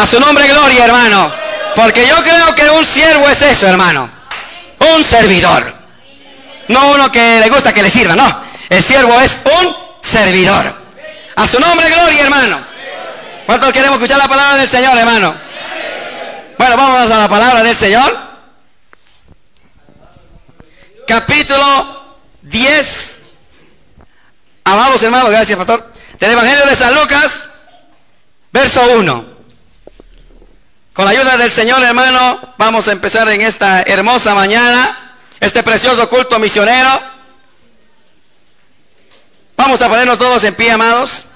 A su nombre gloria, hermano. Porque yo creo que un siervo es eso, hermano. Un servidor. No uno que le gusta que le sirva, no. El siervo es un servidor. A su nombre gloria, hermano. ¿Cuántos queremos escuchar la palabra del Señor, hermano? Bueno, vamos a la palabra del Señor. Capítulo 10. Amados hermanos, gracias, pastor. Del Evangelio de San Lucas, verso 1. Con la ayuda del Señor, hermano, vamos a empezar en esta hermosa mañana, este precioso culto misionero. Vamos a ponernos todos en pie, amados.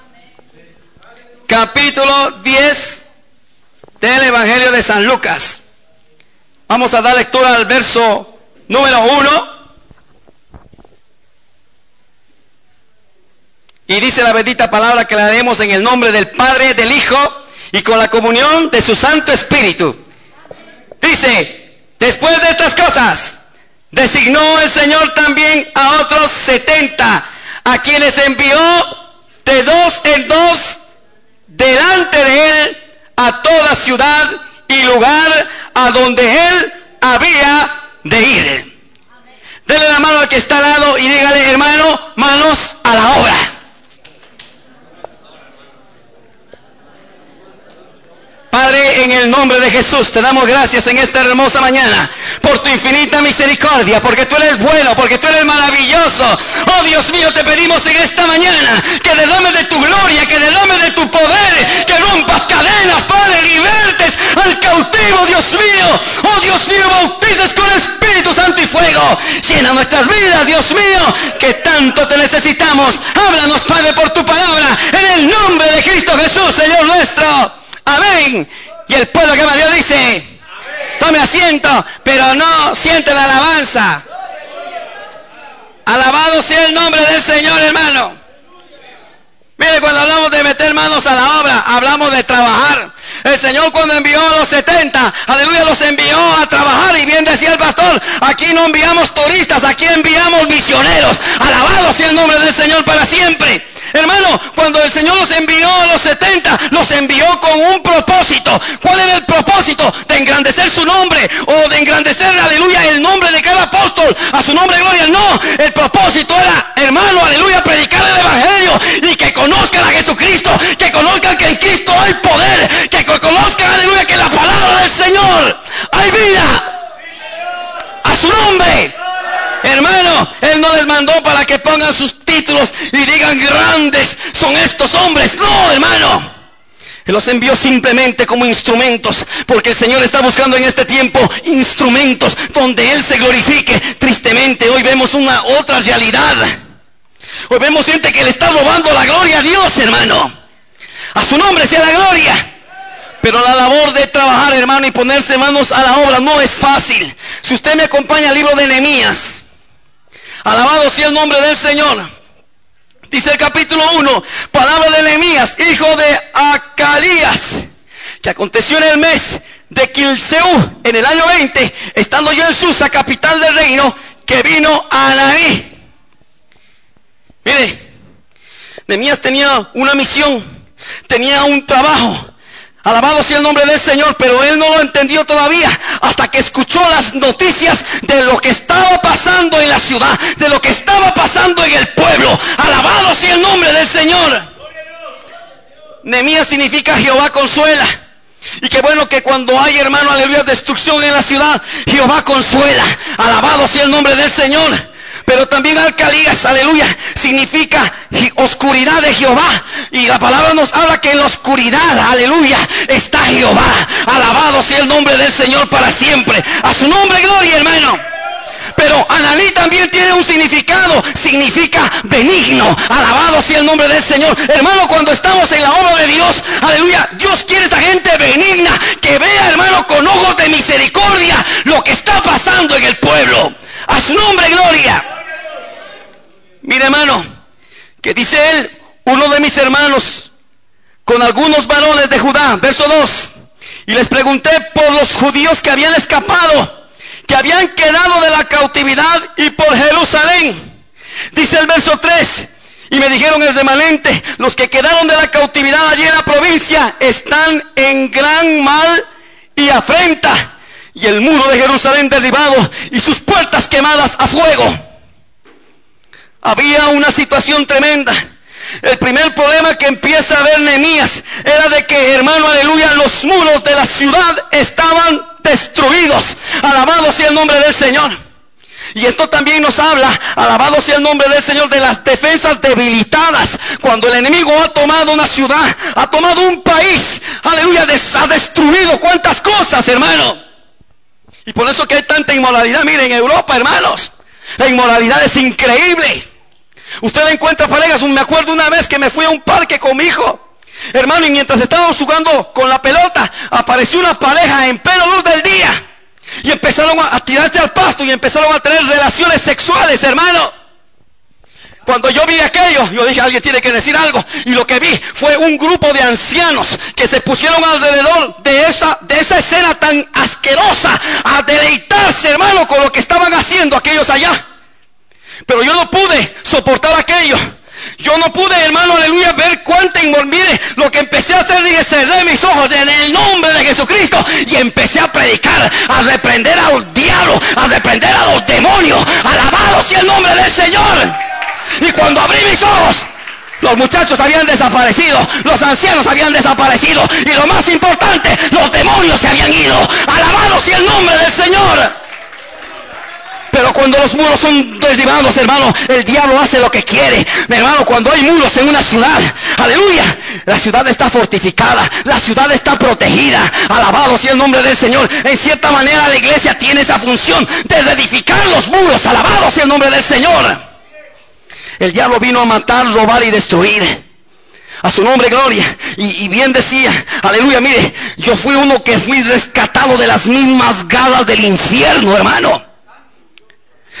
Capítulo 10 del Evangelio de San Lucas. Vamos a dar lectura al verso número 1. Y dice la bendita palabra que la leemos en el nombre del Padre, del Hijo y con la comunión de su Santo Espíritu. Dice, después de estas cosas, designó el Señor también a otros setenta, a quienes envió de dos en dos delante de él a toda ciudad y lugar a donde él había de ir. Dele la mano al que está al lado y dígale, hermano, manos a la obra. Padre, en el nombre de Jesús te damos gracias en esta hermosa mañana por tu infinita misericordia, porque tú eres bueno, porque tú eres maravilloso. Oh Dios mío, te pedimos en esta mañana que derrame de tu gloria, que derrame de tu poder, que rompas cadenas, Padre, libertes al cautivo, Dios mío. Oh Dios mío, bautices con Espíritu Santo y fuego. Llena nuestras vidas, Dios mío, que tanto te necesitamos. Háblanos, Padre, por tu palabra, en el nombre de Cristo Jesús, Señor nuestro. Amén. Y el pueblo que me dio dice, tome asiento, pero no siente la alabanza. Alabado sea el nombre del Señor, hermano. Mire, cuando hablamos de meter manos a la obra, hablamos de trabajar. El Señor cuando envió a los 70, aleluya, los envió a trabajar. Y bien decía el pastor, aquí no enviamos turistas, aquí enviamos misioneros. Alabado sea el nombre del Señor para siempre. Hermano, cuando el Señor los envió a los 70, los envió con un propósito. ¿Cuál era el propósito? De engrandecer su nombre o de engrandecer, aleluya, el nombre de cada apóstol. A su nombre, gloria. No, el propósito era, hermano, aleluya, predicar el Evangelio y que conozcan a Jesucristo, que conozcan que en Cristo hay poder, que conozcan, aleluya, que la palabra del Señor hay vida. A su nombre. Hermano, Él no les mandó para que pongan sus y digan grandes son estos hombres. No, hermano. Los envió simplemente como instrumentos, porque el Señor está buscando en este tiempo instrumentos donde Él se glorifique. Tristemente, hoy vemos una otra realidad. Hoy vemos gente que le está robando la gloria a Dios, hermano. A su nombre sea la gloria. Pero la labor de trabajar, hermano, y ponerse manos a la obra no es fácil. Si usted me acompaña al libro de Nehemías, Alabado sea el nombre del Señor. Dice el capítulo 1, palabra de Nehemías, hijo de Acalías, que aconteció en el mes de Kilseu, en el año 20, estando yo en Susa, capital del reino, que vino a Anaí. Mire, Nehemías tenía una misión, tenía un trabajo. Alabado sea el nombre del Señor, pero él no lo entendió todavía hasta que escuchó las noticias de lo que estaba pasando en la ciudad, de lo que estaba pasando en el pueblo. Alabado sea el nombre del Señor. Nemías significa Jehová consuela. Y qué bueno que cuando hay, hermano, aleluya, destrucción en la ciudad, Jehová consuela. Alabado sea el nombre del Señor. Pero también alcalías, aleluya, significa oscuridad de Jehová. Y la palabra nos habla que en la oscuridad, aleluya, está Jehová. Alabado sea el nombre del Señor para siempre. A su nombre, gloria, hermano. Pero Analí también tiene un significado. Significa benigno. Alabado sea el nombre del Señor. Hermano, cuando estamos en la obra de Dios, aleluya, Dios quiere esa gente benigna que vea, hermano, con ojos de misericordia lo que está pasando en el pueblo. A su nombre, gloria. Mire, hermano, que dice él, uno de mis hermanos, con algunos varones de Judá, verso 2, y les pregunté por los judíos que habían escapado que habían quedado de la cautividad y por Jerusalén. Dice el verso 3, y me dijeron el remanente, los que quedaron de la cautividad allí en la provincia están en gran mal y afrenta. Y el muro de Jerusalén derribado y sus puertas quemadas a fuego. Había una situación tremenda. El primer problema que empieza a ver Nehemías era de que, hermano, aleluya, los muros de la ciudad estaban destruidos. Alabado sea el nombre del Señor. Y esto también nos habla, alabado sea el nombre del Señor, de las defensas debilitadas. Cuando el enemigo ha tomado una ciudad, ha tomado un país, aleluya, ha destruido cuántas cosas, hermano. Y por eso que hay tanta inmoralidad. Miren, en Europa, hermanos, la inmoralidad es increíble. Usted encuentra parejas, me acuerdo una vez que me fui a un parque con mi hijo. Hermano, y mientras estábamos jugando con la pelota, apareció una pareja en pleno luz del día. Y empezaron a tirarse al pasto y empezaron a tener relaciones sexuales, hermano. Cuando yo vi aquello, yo dije, alguien tiene que decir algo. Y lo que vi fue un grupo de ancianos que se pusieron alrededor de esa, de esa escena tan asquerosa a deleitarse, hermano, con lo que estaban haciendo aquellos allá. Pero yo no pude soportar aquello. Yo no pude, hermano, aleluya, ver cuánta inmoralidad. Mire, lo que empecé a hacer, dije, cerré mis ojos en el nombre de Jesucristo y empecé a predicar, a reprender al diablo, a reprender a los demonios. Alabado sea el nombre del Señor. Y cuando abrí mis ojos, los muchachos habían desaparecido, los ancianos habían desaparecido y lo más importante, los demonios se habían ido. Alabado sea el nombre del Señor. Pero cuando los muros son derribados, hermano, el diablo hace lo que quiere. Hermano, cuando hay muros en una ciudad, aleluya, la ciudad está fortificada, la ciudad está protegida. Alabado sea el nombre del Señor. En cierta manera la iglesia tiene esa función de reedificar los muros. Alabado sea el nombre del Señor. El diablo vino a matar, robar y destruir. A su nombre, gloria. Y, y, bien decía, aleluya, mire, yo fui uno que fui rescatado de las mismas galas del infierno, hermano.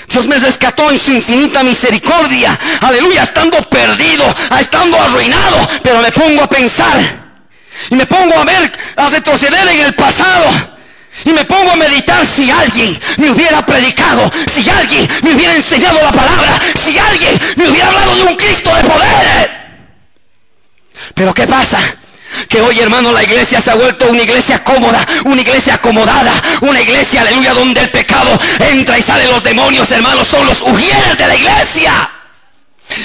Dios me rescató en su infinita misericordia. Aleluya, estando perdido, estando arruinado. Pero me pongo a pensar. Y me pongo a ver, a retroceder en el pasado. Y me pongo a meditar si alguien me hubiera predicado, si alguien me hubiera enseñado la palabra, si alguien me hubiera hablado de un Cristo de poder. Pero ¿qué pasa? Que hoy, hermano, la iglesia se ha vuelto una iglesia cómoda, una iglesia acomodada, una iglesia, aleluya, donde el pecado entra y sale los demonios, hermanos, son los ujieres de la iglesia.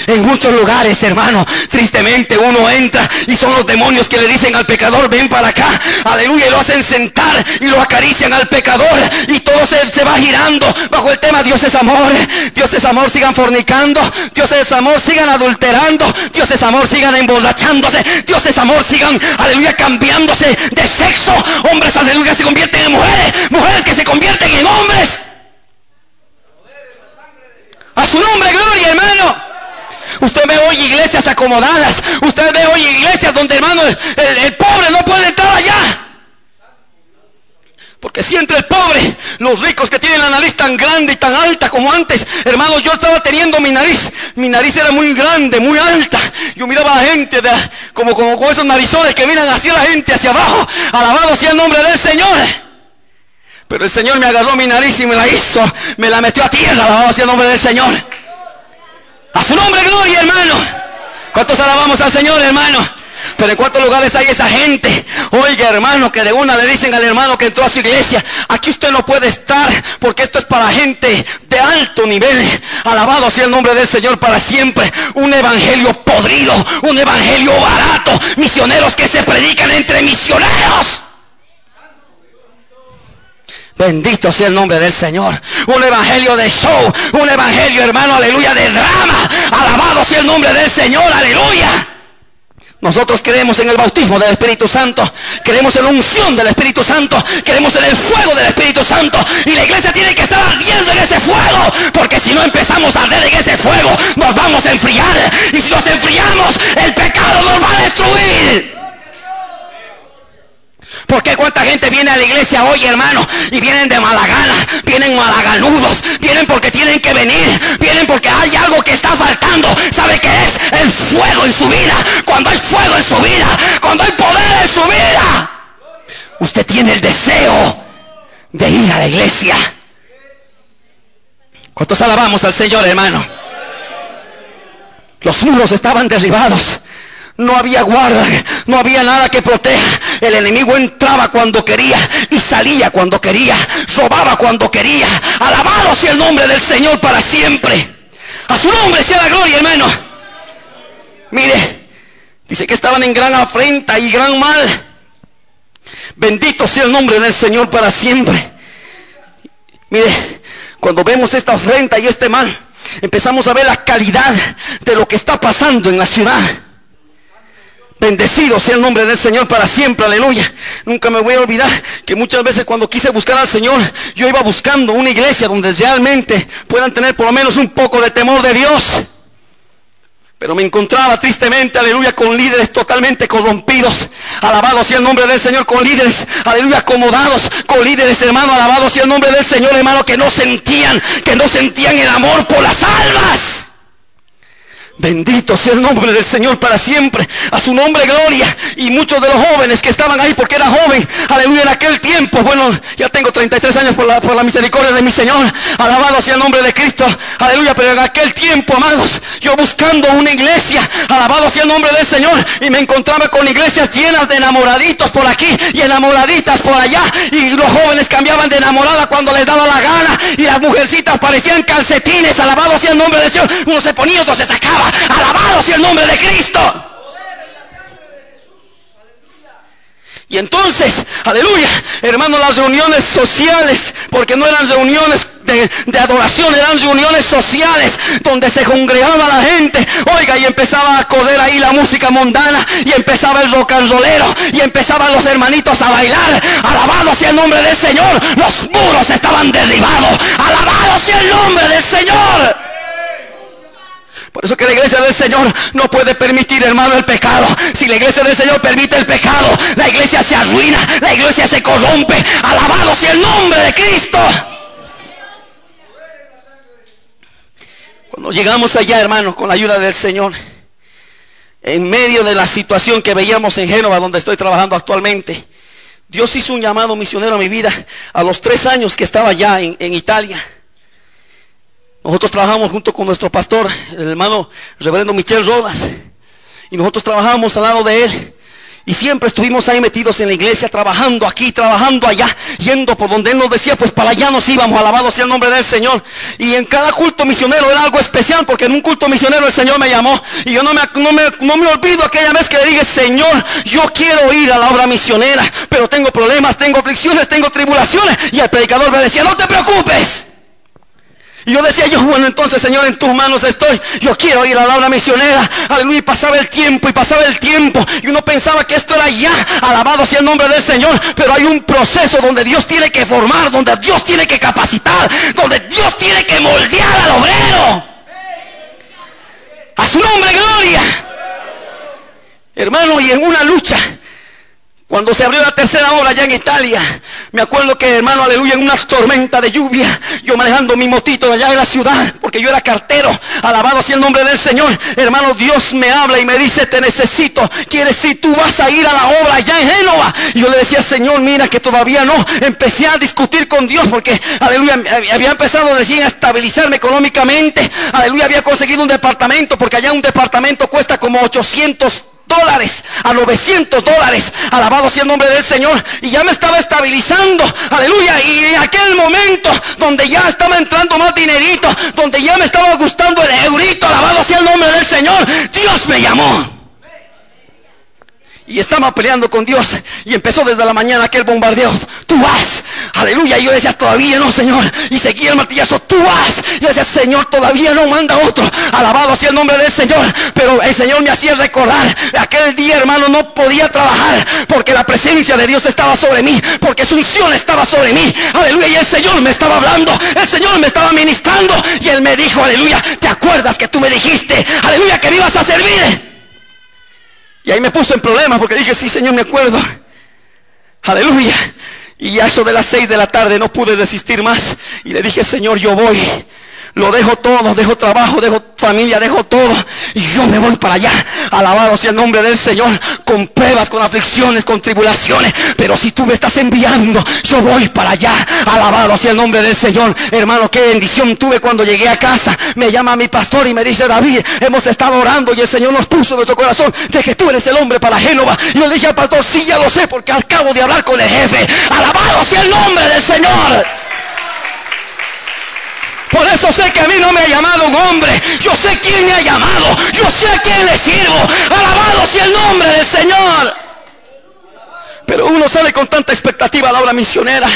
En muchos lugares, hermano, tristemente uno entra y son los demonios que le dicen al pecador, ven para acá, aleluya, y lo hacen sentar y lo acarician al pecador y todo se, se, va girando. Bajo el tema Dios es amor, Dios es amor, sigan fornicando, Dios es amor, sigan adulterando, Dios es amor, sigan emborrachándose, Dios es amor, sigan, aleluya, cambiándose de sexo, hombres, aleluya, se convierten en mujeres, mujeres que se convierten en hombres. A su nombre, gloria, hermano. Usted ve hoy iglesias acomodadas. Usted ve hoy iglesias donde, hermano, el, pobre no puede entrar allá. Porque si entra el pobre, los ricos que tienen la nariz tan grande y tan alta como antes, hermano, yo estaba teniendo mi nariz, mi nariz era muy grande, muy alta. Yo miraba a la gente como, como con esos narizones que miran hacia la gente, hacia abajo. Alabado sea el nombre del Señor. Pero el Señor me agarró mi nariz y me la hizo, me la metió a tierra, alabado sea el nombre del Señor. A su nombre, gloria, hermano. ¿Cuántos alabamos al Señor, hermano? Pero en cuántos lugares hay esa gente, oiga hermano, que de una le dicen al hermano que entró a su iglesia, aquí usted no puede estar porque esto es para gente de alto nivel. Alabado sea el nombre del Señor para siempre. Un evangelio podrido, un evangelio barato, misioneros que se predican entre misioneros. Bendito sea el nombre del Señor. Un evangelio de show. Un evangelio, hermano, aleluya, de drama. Alabado sea el nombre del Señor, aleluya. Nosotros creemos en el bautismo del Espíritu Santo, creemos en la unción del Espíritu Santo, creemos en el fuego del Espíritu Santo. Y la iglesia tiene que estar ardiendo en ese fuego, porque si no empezamos a arder en ese fuego, nos vamos a enfriar. Y si nos enfriamos, el pecado nos va a destruir. ¿Por qué cuánta gente viene a la iglesia hoy, hermano? Y vienen de mala gana, vienen malaganudos, vienen porque tienen que venir, vienen porque hay algo que está faltando. ¿Sabe qué es? El fuego en su vida. Cuando hay fuego en su vida, cuando hay poder en su vida, usted tiene el deseo de ir a la iglesia. ¿Cuántos alabamos al Señor, hermano? Los muros estaban derribados. No había guarda, no había nada que proteja. El enemigo entraba cuando quería y salía cuando quería. Robaba cuando quería. Alabado sea el nombre del Señor para siempre. A su nombre sea la gloria, hermano. Mire, dice que estaban en gran afrenta y gran mal. Bendito sea el nombre del Señor para siempre. Mire, cuando vemos esta afrenta y este mal, empezamos a ver la calidad de lo que está pasando en la ciudad. Bendecido sea el nombre del Señor para siempre, aleluya. Nunca me voy a olvidar que muchas veces cuando quise buscar al Señor, yo iba buscando una iglesia donde realmente puedan tener por lo menos un poco de temor de Dios. Pero me encontraba tristemente, aleluya, con líderes totalmente corrompidos. Alabado sea el nombre del Señor, con líderes, aleluya, acomodados, con líderes, hermano, alabado sea el nombre del Señor, hermano, que no sentían, que no sentían el amor por las almas. Bendito sea el nombre del Señor para siempre. A su nombre gloria. Y muchos de los jóvenes que estaban ahí porque era joven. Aleluya en aquel tiempo. Bueno, ya tengo 33 años por la, por la misericordia de mi Señor. Alabado sea el nombre de Cristo. Aleluya. Pero en aquel tiempo, amados, yo buscando una iglesia. Alabado sea el nombre del Señor. Y me encontraba con iglesias llenas de enamoraditos por aquí y enamoraditas por allá. Y los jóvenes cambiaban de enamorada cuando les daba la gana. Y las mujercitas parecían calcetines. Alabado sea el nombre del Señor. Uno se ponía, otro se sacaba. Alabado sea el nombre de Cristo. Y entonces, aleluya, hermano, las reuniones sociales, porque no eran reuniones de, adoración, eran reuniones sociales donde se congregaba la gente. Oiga, y empezaba a correr ahí la música mundana, y empezaba el rock and rollero, y empezaban los hermanitos a bailar. Alabado sea el nombre del Señor. Los muros estaban derribados. Alabado sea el nombre del Señor. Por eso que la iglesia del Señor no puede permitir, hermano, el pecado. Si la iglesia del Señor permite el pecado, la iglesia se arruina, la iglesia se corrompe. Alabado sea el nombre de Cristo. Cuando llegamos allá, hermano, con la ayuda del Señor, en medio de la situación que veíamos en Génova, donde estoy trabajando actualmente, Dios hizo un llamado misionero a mi vida a los tres años que estaba allá en Italia. Nosotros trabajamos junto con nuestro pastor, el hermano reverendo Michel Rodas. Y nosotros trabajamos al lado de él. Y siempre estuvimos ahí metidos en la iglesia, trabajando aquí, trabajando allá, yendo por donde Él nos decía, pues para allá nos íbamos, alabado sea el nombre del Señor. Y en cada culto misionero era algo especial, porque en un culto misionero el Señor me llamó. Y yo no me, no me, no me olvido aquella vez que le dije, Señor, yo quiero ir a la obra misionera, pero tengo problemas, tengo aflicciones, tengo tribulaciones. Y el predicador me decía, no te preocupes. Y yo decía yo, bueno, entonces Señor, en tus manos estoy. Yo quiero ir a la obra misionera. Aleluya. Y pasaba el tiempo y pasaba el tiempo. Y uno pensaba que esto era ya. Alabado sea el nombre del Señor. Pero hay un proceso donde Dios tiene que formar, donde Dios tiene que capacitar, donde Dios tiene que moldear al obrero. A su nombre, gloria. Hermano, y en una lucha cuando se abrió la tercera hora allá en Italia, me acuerdo que hermano, aleluya, en una tormenta de lluvia, yo manejando mi motito allá en la ciudad, porque yo era cartero, alabado sea el nombre del Señor, hermano, Dios me habla y me dice, te necesito, quieres si tú vas a ir a la obra allá en Génova. Y yo le decía, Señor, mira que todavía no, empecé a discutir con Dios, porque, aleluya, había empezado recién a estabilizarme económicamente, aleluya, había conseguido un departamento, porque allá un departamento cuesta como 800 dólares a 900 dólares. Alabado sea el nombre del Señor. Y ya me estaba estabilizando. Aleluya. Y en aquel momento donde ya estaba entrando más dinerito, donde ya me estaba gustando el eurito. Alabado sea el nombre del Señor. Dios me llamó. Y estaba peleando con Dios y empezó desde la mañana aquel bombardeo. Tú vas, aleluya. Y yo decía, todavía no, Señor. Y seguía el martillazo, tú vas. Y decía, Señor, todavía no manda otro. Alabado sea el nombre del Señor. Pero el Señor me hacía recordar, aquel día, hermano, no podía trabajar porque la presencia de Dios estaba sobre mí, porque su unción estaba sobre mí. Aleluya. Y el Señor me estaba hablando, el Señor me estaba ministrando. Y Él me dijo, aleluya, ¿te acuerdas que tú me dijiste, aleluya, que me ibas a servir? Y ahí me puso en problemas porque dije, sí, Señor, me acuerdo. Aleluya. Y a eso de las seis de la tarde no pude resistir más. Y le dije, Señor, yo voy. Lo dejo todo, dejo trabajo, dejo familia, dejo todo. Y yo me voy para allá. Alabado sea el nombre del Señor. Con pruebas, con aflicciones, con tribulaciones. Pero si tú me estás enviando, yo voy para allá. Alabado sea el nombre del Señor. Hermano, qué bendición tuve cuando llegué a casa. Me llama mi pastor y me dice, David, hemos estado orando y el Señor nos puso en nuestro corazón de que tú eres el hombre para Génova. Y yo le dije al pastor, sí, ya lo sé, porque acabo de hablar con el jefe. Alabado sea el nombre del Señor. Por eso sé que a mí no me ha llamado un hombre. Yo sé quién me ha llamado. Yo sé a quién le sirvo. Alabado sea el nombre del Señor. Pero uno sale con tanta expectativa a la obra misionera.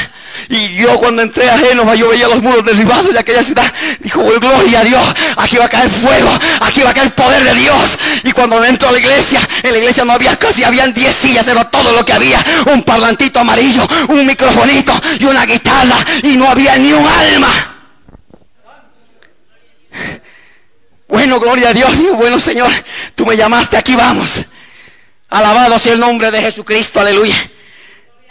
Y yo cuando entré a Génova, yo veía los muros derribados de aquella ciudad. Dijo, oh, gloria a Dios, aquí va a caer fuego, aquí va a caer poder de Dios. Y cuando entro a la iglesia, en la iglesia no había casi, habían 10 sillas, era todo lo que había. Un parlantito amarillo, un microfonito y una guitarra. Y no había ni un alma. Bueno, gloria a Dios. bueno, Señor, tú me llamaste, aquí vamos. Alabado sea el nombre de Jesucristo, aleluya.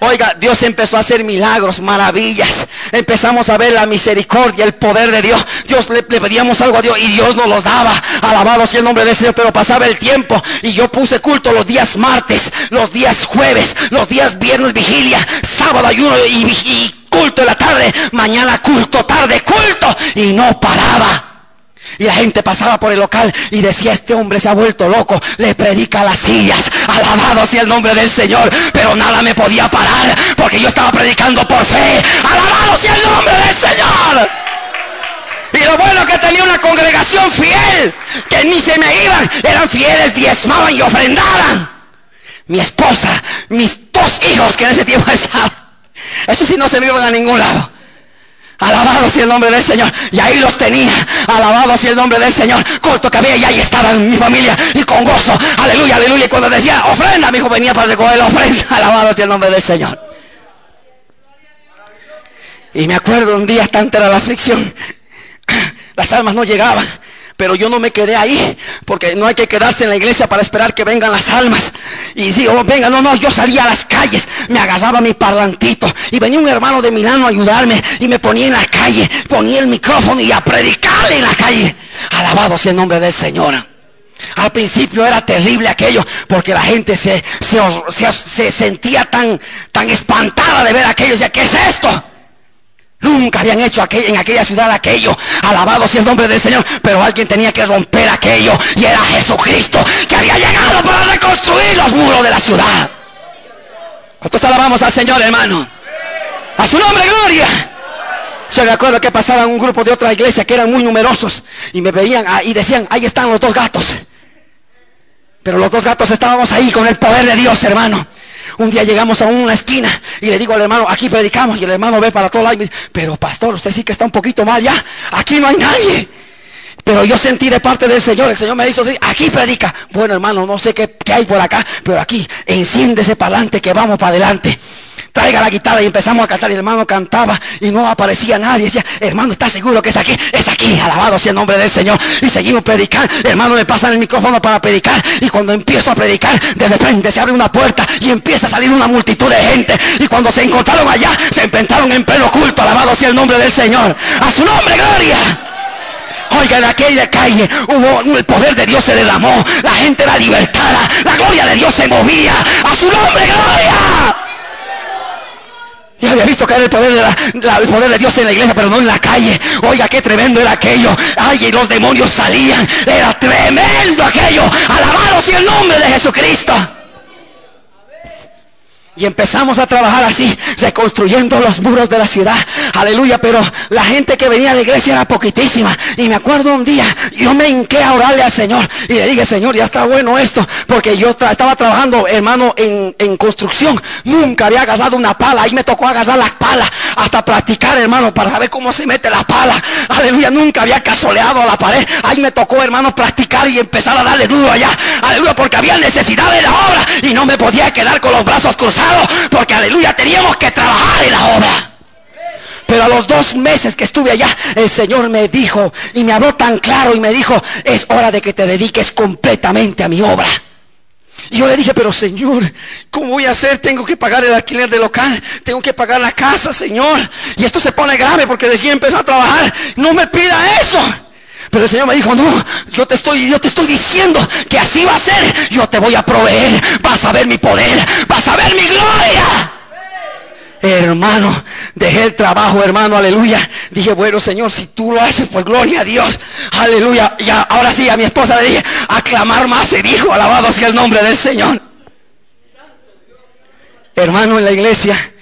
Oiga, Dios empezó a hacer milagros, maravillas. Empezamos a ver la misericordia, el poder de Dios. Dios le, pedíamos algo a Dios y Dios nos los daba. Alabado sea el nombre del Señor. Pero pasaba el tiempo y yo puse culto los días martes, los días jueves, los días viernes vigilia, sábado ayuno y, y culto en la tarde, mañana culto, tarde culto y no paraba. Y la gente pasaba por el local y decía, este hombre se ha vuelto loco, le predica las sillas, alabado sea el nombre del Señor, pero nada me podía parar porque yo estaba predicando por fe, alabado sea el nombre del Señor. Y lo bueno que tenía una congregación fiel, que ni se me iban, eran fieles, diezmaban y ofrendaban. Mi esposa, mis dos hijos que en ese tiempo estaban, eso sí no se me iban a ningún lado. Alabado sea el nombre del Señor. Y ahí los tenía. Alabado sea el nombre del Señor. Corto que había y ahí estaba mi familia. Y con gozo. Aleluya, aleluya. Y cuando decía ofrenda, mi hijo venía para recoger la ofrenda. Alabado sea el nombre del Señor. Y me acuerdo un día, tanta era la aflicción. Las almas no llegaban. Pero yo no me quedé ahí, porque no hay que quedarse en la iglesia para esperar que vengan las almas. Y digo, oh, venga, no, no, yo salía a las calles, me agarraba mi parlantito y venía un hermano de Milano a ayudarme y me ponía en la calle, ponía el micrófono y a predicarle en la calle. Alabado sea el nombre del Señor. Al principio era terrible aquello, porque la gente se, se, sentía tan, tan espantada de ver aquello. Decía, ¿qué es esto? Nunca habían hecho en aquella ciudad aquello. Alabado sea el nombre del Señor. Pero alguien tenía que romper aquello. Y era Jesucristo que había llegado para reconstruir los muros de la ciudad. ¿Cuántos alabamos al Señor, hermano? A su nombre, gloria. Yo me acuerdo que pasaba un grupo de otra iglesia que eran muy numerosos. Y me veían y decían, ahí están los dos gatos. Pero los dos gatos estábamos ahí con el poder de Dios, hermano. Un día llegamos a una esquina y le digo al hermano, aquí predicamos. Y el hermano ve para todos lados y me dice, pero pastor, usted sí que está un poquito mal ya. Aquí no hay nadie. Pero yo sentí de parte del Señor, el Señor me dijo, sí, aquí predica. Bueno, hermano, no sé qué, qué hay por acá, pero aquí enciéndese para adelante que vamos para adelante traiga la guitarra y empezamos a cantar y el hermano cantaba y no aparecía nadie. Decía, hermano, ¿está seguro que es aquí? Es aquí, alabado sea el nombre del Señor. Y seguimos predicando. Hermano, me pasan el micrófono para predicar y cuando empiezo a predicar, de repente se abre una puerta y empieza a salir una multitud de gente. Y cuando se encontraron allá, se enfrentaron en pleno culto, alabado sea el nombre del Señor. A su nombre, gloria. Oiga, en aquella calle hubo el poder de Dios se derramó, la gente era libertada, la gloria de Dios se movía. A su nombre, gloria. Y había visto caer el poder, de poder de Dios en la iglesia, pero no en la calle. Oiga, qué tremendo era aquello. Ay, y los demonios salían. Era tremendo aquello. Alabado sea el nombre de Jesucristo. Y empezamos a trabajar así, reconstruyendo los muros de la ciudad. Aleluya, pero la gente que venía a la iglesia era poquitísima. Y me acuerdo un día, yo me hinqué a orarle al Señor. Y le dije, Señor, ya está bueno esto. Porque yo estaba trabajando, hermano, en, en, construcción. Nunca había agarrado una pala. Ahí me tocó agarrar la pala. Hasta practicar, hermano, para saber cómo se mete la pala. Aleluya, nunca había casoleado a la pared. Ahí me tocó, hermano, practicar y empezar a darle duro allá. Aleluya, porque había necesidad de la obra. Y no me podía quedar con los brazos cruzados porque aleluya, teníamos que trabajar en la obra. Pero a los dos meses que estuve allá, el Señor me dijo y me habló tan claro y me dijo, es hora de que te dediques completamente a mi obra. Y yo le dije, pero Señor, ¿cómo voy a hacer? Tengo que pagar el alquiler del local, tengo que pagar la casa, Señor. Y esto se pone grave porque decía empezar a trabajar. No me pida eso. Pero el Señor me dijo, no, yo te estoy, yo te estoy diciendo que así va a ser. Yo te voy a proveer. Vas a ver mi poder. Vas a ver mi gloria. Hermano, dejé el trabajo, hermano, aleluya. Dije, bueno, Señor, si tú lo haces, pues gloria a Dios. Aleluya. Y ahora sí, a mi esposa le dije, aclamar más. Y dijo, alabado sea el nombre del Señor. Hermano, en la iglesia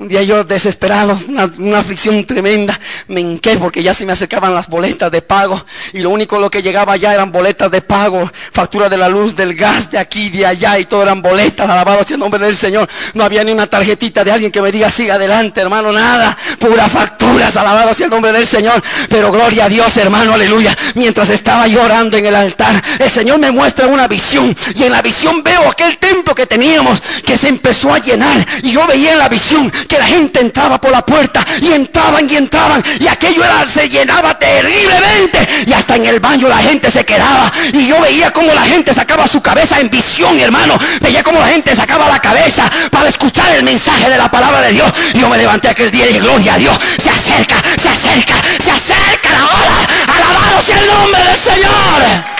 un día yo desesperado, una, aflicción tremenda, me hinqué porque ya se me acercaban las boletas de pago y lo único lo que llegaba ya eran boletas de pago, factura de la luz, del gas, de aquí, de allá y todo eran boletas, alabado sea el nombre del Señor. No había ni una tarjetita de alguien que me diga siga adelante, hermano, nada, pura facturas, alabado sea el nombre del Señor. Pero gloria a Dios, hermano, aleluya. Mientras estaba llorando en el altar, el Señor me muestra una visión y en la visión veo aquel templo que teníamos que se empezó a llenar y yo veía en la visión que la gente entraba por la puerta y entraban y entraban y aquello era, se llenaba terriblemente y hasta en el baño la gente se quedaba y yo veía como la gente sacaba su cabeza en visión hermano. Veía como la gente sacaba la cabeza para escuchar el mensaje de la palabra de Dios. Y yo me levanté aquel día y dije gloria a Dios se acerca se acerca se acerca la hora alabado el nombre del Señor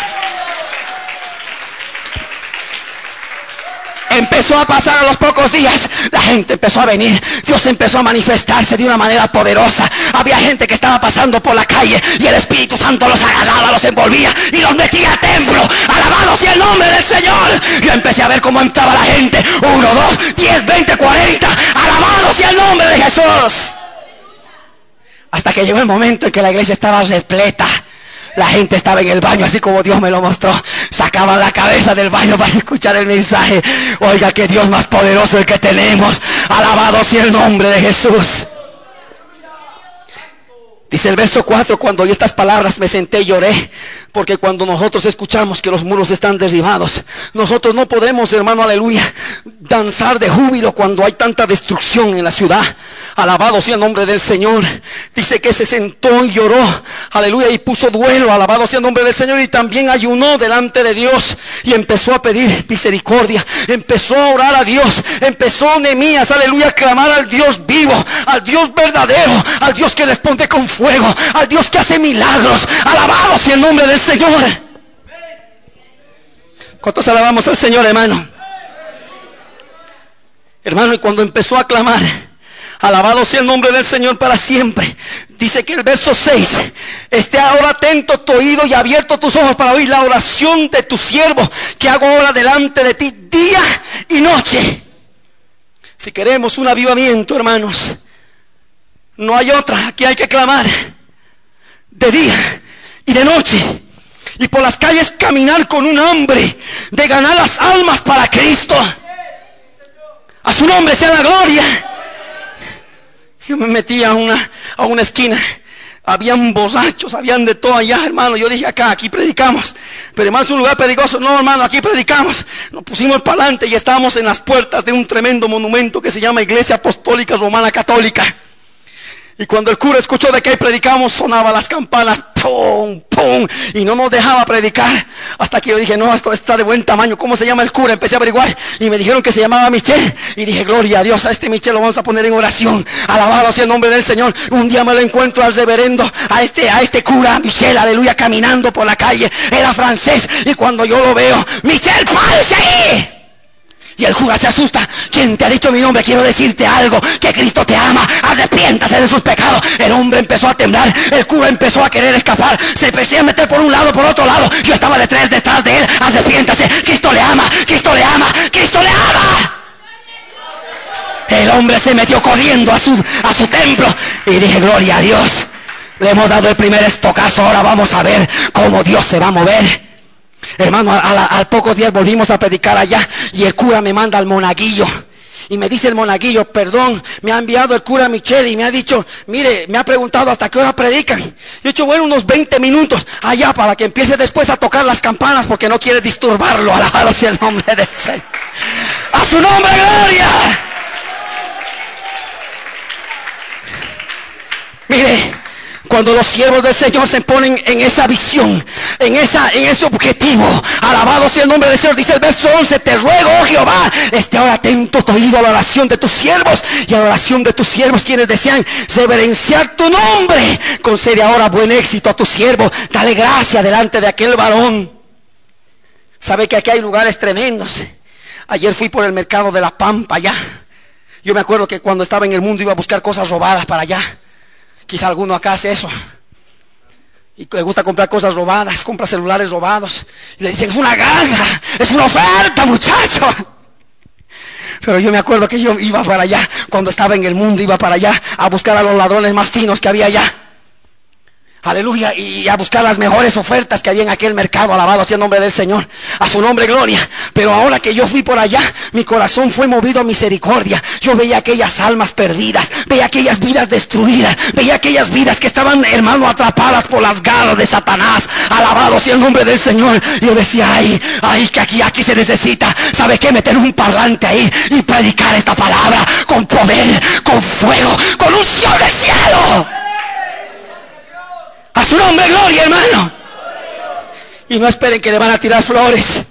empezó a pasar a los pocos días, la gente empezó a venir. Dios empezó a manifestarse de una manera poderosa. Había gente que estaba pasando por la calle y el Espíritu Santo los agarraba, los envolvía y los metía a templo. Alabado sea el nombre del Señor. Yo empecé a ver cómo entraba la gente. Uno, dos, diez, veinte, cuarenta. Alabado sea el nombre de Jesús. Hasta que llegó el momento en que la iglesia estaba repleta la gente estaba en el baño, así como Dios me lo mostró. Sacaban la cabeza del baño para escuchar el mensaje. Oiga, que Dios más poderoso el que tenemos. Alabado sea el nombre de Jesús. Dice el verso 4, cuando oí estas palabras me senté y lloré, porque cuando nosotros escuchamos que los muros están derribados, nosotros no podemos, hermano, aleluya, danzar de júbilo cuando hay tanta destrucción en la ciudad. Alabado sea el nombre del Señor. Dice que se sentó y lloró, aleluya, y puso duelo, alabado sea el nombre del Señor, y también ayunó delante de Dios y empezó a pedir misericordia, empezó a orar a Dios, empezó Nemías, aleluya, a clamar al Dios vivo, al Dios verdadero, al Dios que responde con fuego, al Dios que hace milagros. Alabado sea el nombre del Señor. ¿Cuántos alabamos al Señor, hermano? Hermano, y cuando empezó a clamar, alabado sea el nombre del Señor para siempre. Dice que el verso 6, esté ahora atento tu oído y abierto tus ojos para oír la oración de tu siervo que hago ahora delante de ti día y noche. Si queremos un avivamiento, hermanos, no hay otra. Aquí hay que clamar de día y de noche. Y por las calles caminar con un hambre de ganar las almas para Cristo. A su nombre sea la gloria. Yo me metí a una, a una esquina. Habían borrachos, habían de todo allá, hermano. Yo dije acá, aquí predicamos. Pero hermano, es un lugar peligroso. No, hermano, aquí predicamos. Nos pusimos para adelante y estábamos en las puertas de un tremendo monumento que se llama Iglesia Apostólica Romana Católica. Y cuando el cura escuchó de que predicamos, sonaba las campanas, ¡pum! ¡pum! Y no nos dejaba predicar. Hasta que yo dije, no, esto está de buen tamaño. ¿Cómo se llama el cura? Empecé a averiguar y me dijeron que se llamaba Michel. Y dije, gloria a Dios, a este Michel lo vamos a poner en oración. Alabado sea el nombre del Señor. Un día me lo encuentro al reverendo, a este, a este cura, Michel, aleluya, caminando por la calle. Era francés. Y cuando yo lo veo, Michel, párese ahí. Y el cura se asusta. ¿Quién te ha dicho mi nombre? Quiero decirte algo. Que Cristo te ama. Arrepiéntase de sus pecados. El hombre empezó a temblar. El cura empezó a querer escapar. Se empezó a meter por un lado, por otro lado. Yo estaba detrás, detrás de él. Arrepiéntase. Cristo le ama. Cristo le ama. Cristo le ama. El hombre se metió corriendo a su, a su templo y dije, gloria a Dios. Le hemos dado el primer estocazo, ahora vamos a ver cómo Dios se va a mover. Hermano, al pocos días volvimos a predicar allá y el cura me manda al monaguillo. Y me dice el monaguillo, perdón, me ha enviado el cura Michel y me ha dicho, mire, me ha preguntado hasta qué hora predican. Yo he dicho, bueno, unos 20 minutos allá para que empiece después a tocar las campanas porque no quiere disturbarlo. Alabado sea el nombre del Señor. A su nombre, gloria. Mire, cuando los siervos del Señor se ponen en esa visión, en, esa, en ese objetivo, alabado sea el nombre del Señor, dice el verso 11, te ruego, oh Jehová, esté ahora atento tu oído a la oración de tus siervos y a la oración de tus siervos, quienes desean reverenciar tu nombre. Concede ahora buen éxito a tu siervo, dale gracia delante de aquel varón. Sabe que aquí hay lugares tremendos. Ayer fui por el mercado de la Pampa allá. Yo me acuerdo que cuando estaba en el mundo iba a buscar cosas robadas para allá. Quizá alguno acá hace eso. Y le gusta comprar cosas robadas, compra celulares robados. Y le dicen, es una ganga, es una oferta, muchacho. Pero yo me acuerdo que yo iba para allá, cuando estaba en el mundo, iba para allá a buscar a los ladrones más finos que había allá. Aleluya. Y a buscar las mejores ofertas que había en aquel mercado. Alabado sea el nombre del Señor. A su nombre gloria. Pero ahora que yo fui por allá, mi corazón fue movido a misericordia. Yo veía aquellas almas perdidas. Veía aquellas vidas destruidas. Veía aquellas vidas que estaban, hermano, atrapadas por las garras de Satanás. Alabado sea el nombre del Señor. Yo decía, ay, ay, que aquí, aquí se necesita. ¿Sabe qué? Meter un parlante ahí y predicar esta palabra con poder, con fuego, con unción del cielo. A su nombre, gloria, hermano. Y no esperen que le van a tirar flores.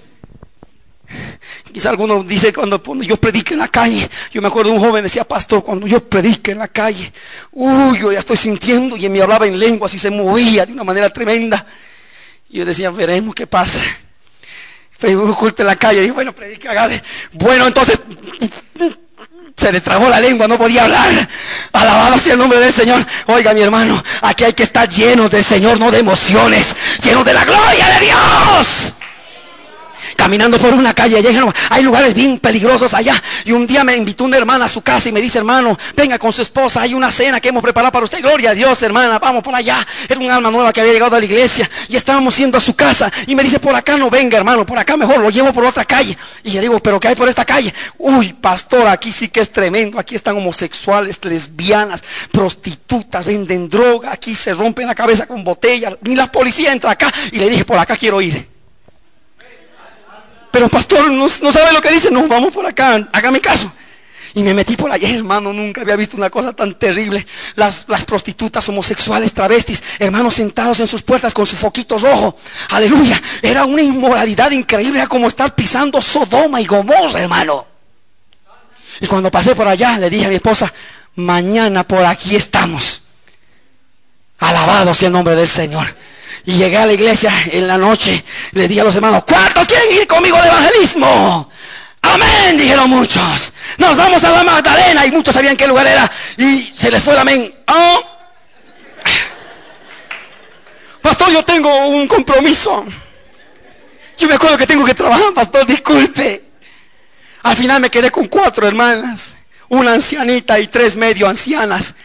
Quizá alguno dice cuando yo predique en la calle. Yo me acuerdo de un joven decía, pastor, cuando yo predique en la calle, uy, yo ya estoy sintiendo y me hablaba en lenguas y se movía de una manera tremenda. Y yo decía, veremos qué pasa. Un culto en la calle y bueno, predique, Bueno, entonces se le tragó la lengua, no podía hablar. Alabado sea el nombre del Señor. Oiga, mi hermano, aquí hay que estar llenos del Señor, no de emociones, llenos de la gloria de Dios caminando por una calle allá. Hay lugares bien peligrosos allá. Y un día me invitó una hermana a su casa y me dice, hermano, venga con su esposa. Hay una cena que hemos preparado para usted. Gloria a Dios, hermana. Vamos por allá. Era un alma nueva que había llegado a la iglesia. Y estábamos yendo a su casa. Y me dice, por acá no venga, hermano. Por acá mejor lo llevo por otra calle. Y le digo, pero ¿qué hay por esta calle? Uy, pastor, aquí sí que es tremendo. Aquí están homosexuales, lesbianas, prostitutas, venden droga. Aquí se rompen la cabeza con botellas. Ni la policía entra acá. Y le dije, por acá quiero ir. Pero pastor, no, sabe lo que dice. No, vamos por acá, hágame caso. Y me metí por allá, hermano, nunca había visto una cosa tan terrible. Las, las, prostitutas homosexuales, travestis, hermanos sentados en sus puertas con su foquito rojo. Aleluya. Era una inmoralidad increíble, era como estar pisando Sodoma y Gomorra, hermano. Y cuando pasé por allá, le dije a mi esposa, mañana por aquí estamos. Alabado sea el nombre del Señor. Y llegué a la iglesia en la noche. Le dije a los hermanos, ¿cuántos quieren ir conmigo al evangelismo? Amén, dijeron muchos. Nos vamos a la Magdalena. Y muchos sabían qué lugar era. Y se les fue el amén. Oh. Pastor, yo tengo un compromiso. Yo me acuerdo que tengo que trabajar, pastor, disculpe. Al final me quedé con cuatro hermanas. Una ancianita y tres medio ancianas.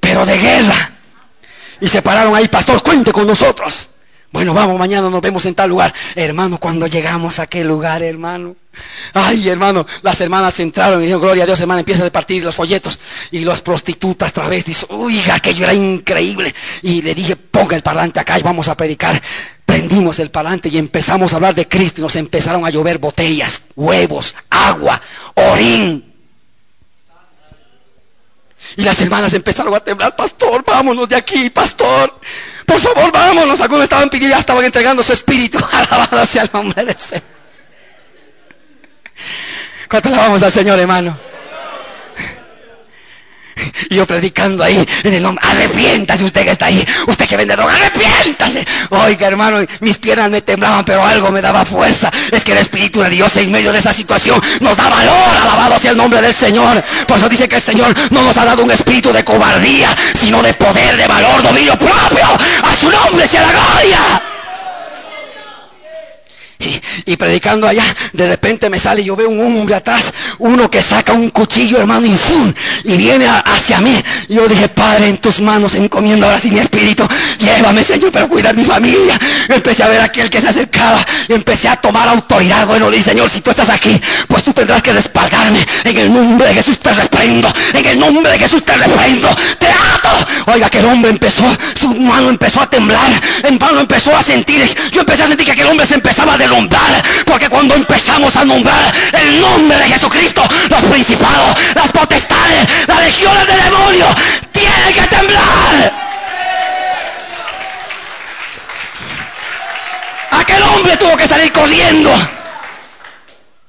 Pero de guerra. Y se pararon ahí, pastor, cuente con nosotros. Bueno, vamos, mañana nos vemos en tal lugar. Hermano, cuando llegamos a aquel lugar, hermano. Ay, hermano, las hermanas entraron y dijeron, gloria a Dios, hermano, empieza a repartir los folletos. Y las prostitutas travestis, Oiga, aquello era increíble. Y le dije, ponga el parlante acá y vamos a predicar. Prendimos el parlante y empezamos a hablar de Cristo y nos empezaron a llover botellas, huevos, agua, orín. Y las hermanas empezaron a temblar, pastor, vámonos de aquí, pastor. Por favor, vámonos. Algunos estaban pidiendo, ya estaban entregando su espíritu. Alabado hacia el nombre de Señor. ¿Cuánto alabamos al Señor, hermano? Y yo predicando ahí en el nombre, arrepiéntase usted que está ahí, usted que vende droga, arrepiéntase. Oiga, hermano, mis piernas me temblaban, pero algo me daba fuerza. Es que el Espíritu de Dios en medio de esa situación nos da valor, alabado sea el nombre del Señor. Por eso dice que el Señor no nos ha dado un espíritu de cobardía, sino de poder, de valor, dominio propio. A su nombre sea la gloria. Y, predicando allá, de repente me sale y yo veo un hombre atrás, uno que saca un cuchillo, hermano, y y viene hacia mí. Yo dije, Padre, en tus manos encomiendo ahora sí mi espíritu. Llévame, Señor, pero cuida mi familia. Empecé a ver a aquel que se acercaba y empecé a tomar autoridad. Bueno, dije, Señor, si tú estás aquí, pues tú tendrás que respaldarme. En el nombre de Jesús te reprendo. En el nombre de Jesús te reprendo. Te ato. Oiga, que el hombre empezó, su mano empezó a temblar. En mano empezó a sentir. Yo empecé a sentir que aquel hombre se empezaba a nombrar. Porque cuando empezamos a nombrar el nombre de Jesucristo, los principados, las potestades, las legiones del demonio, tienen que temblar. Aquel hombre tuvo que salir corriendo.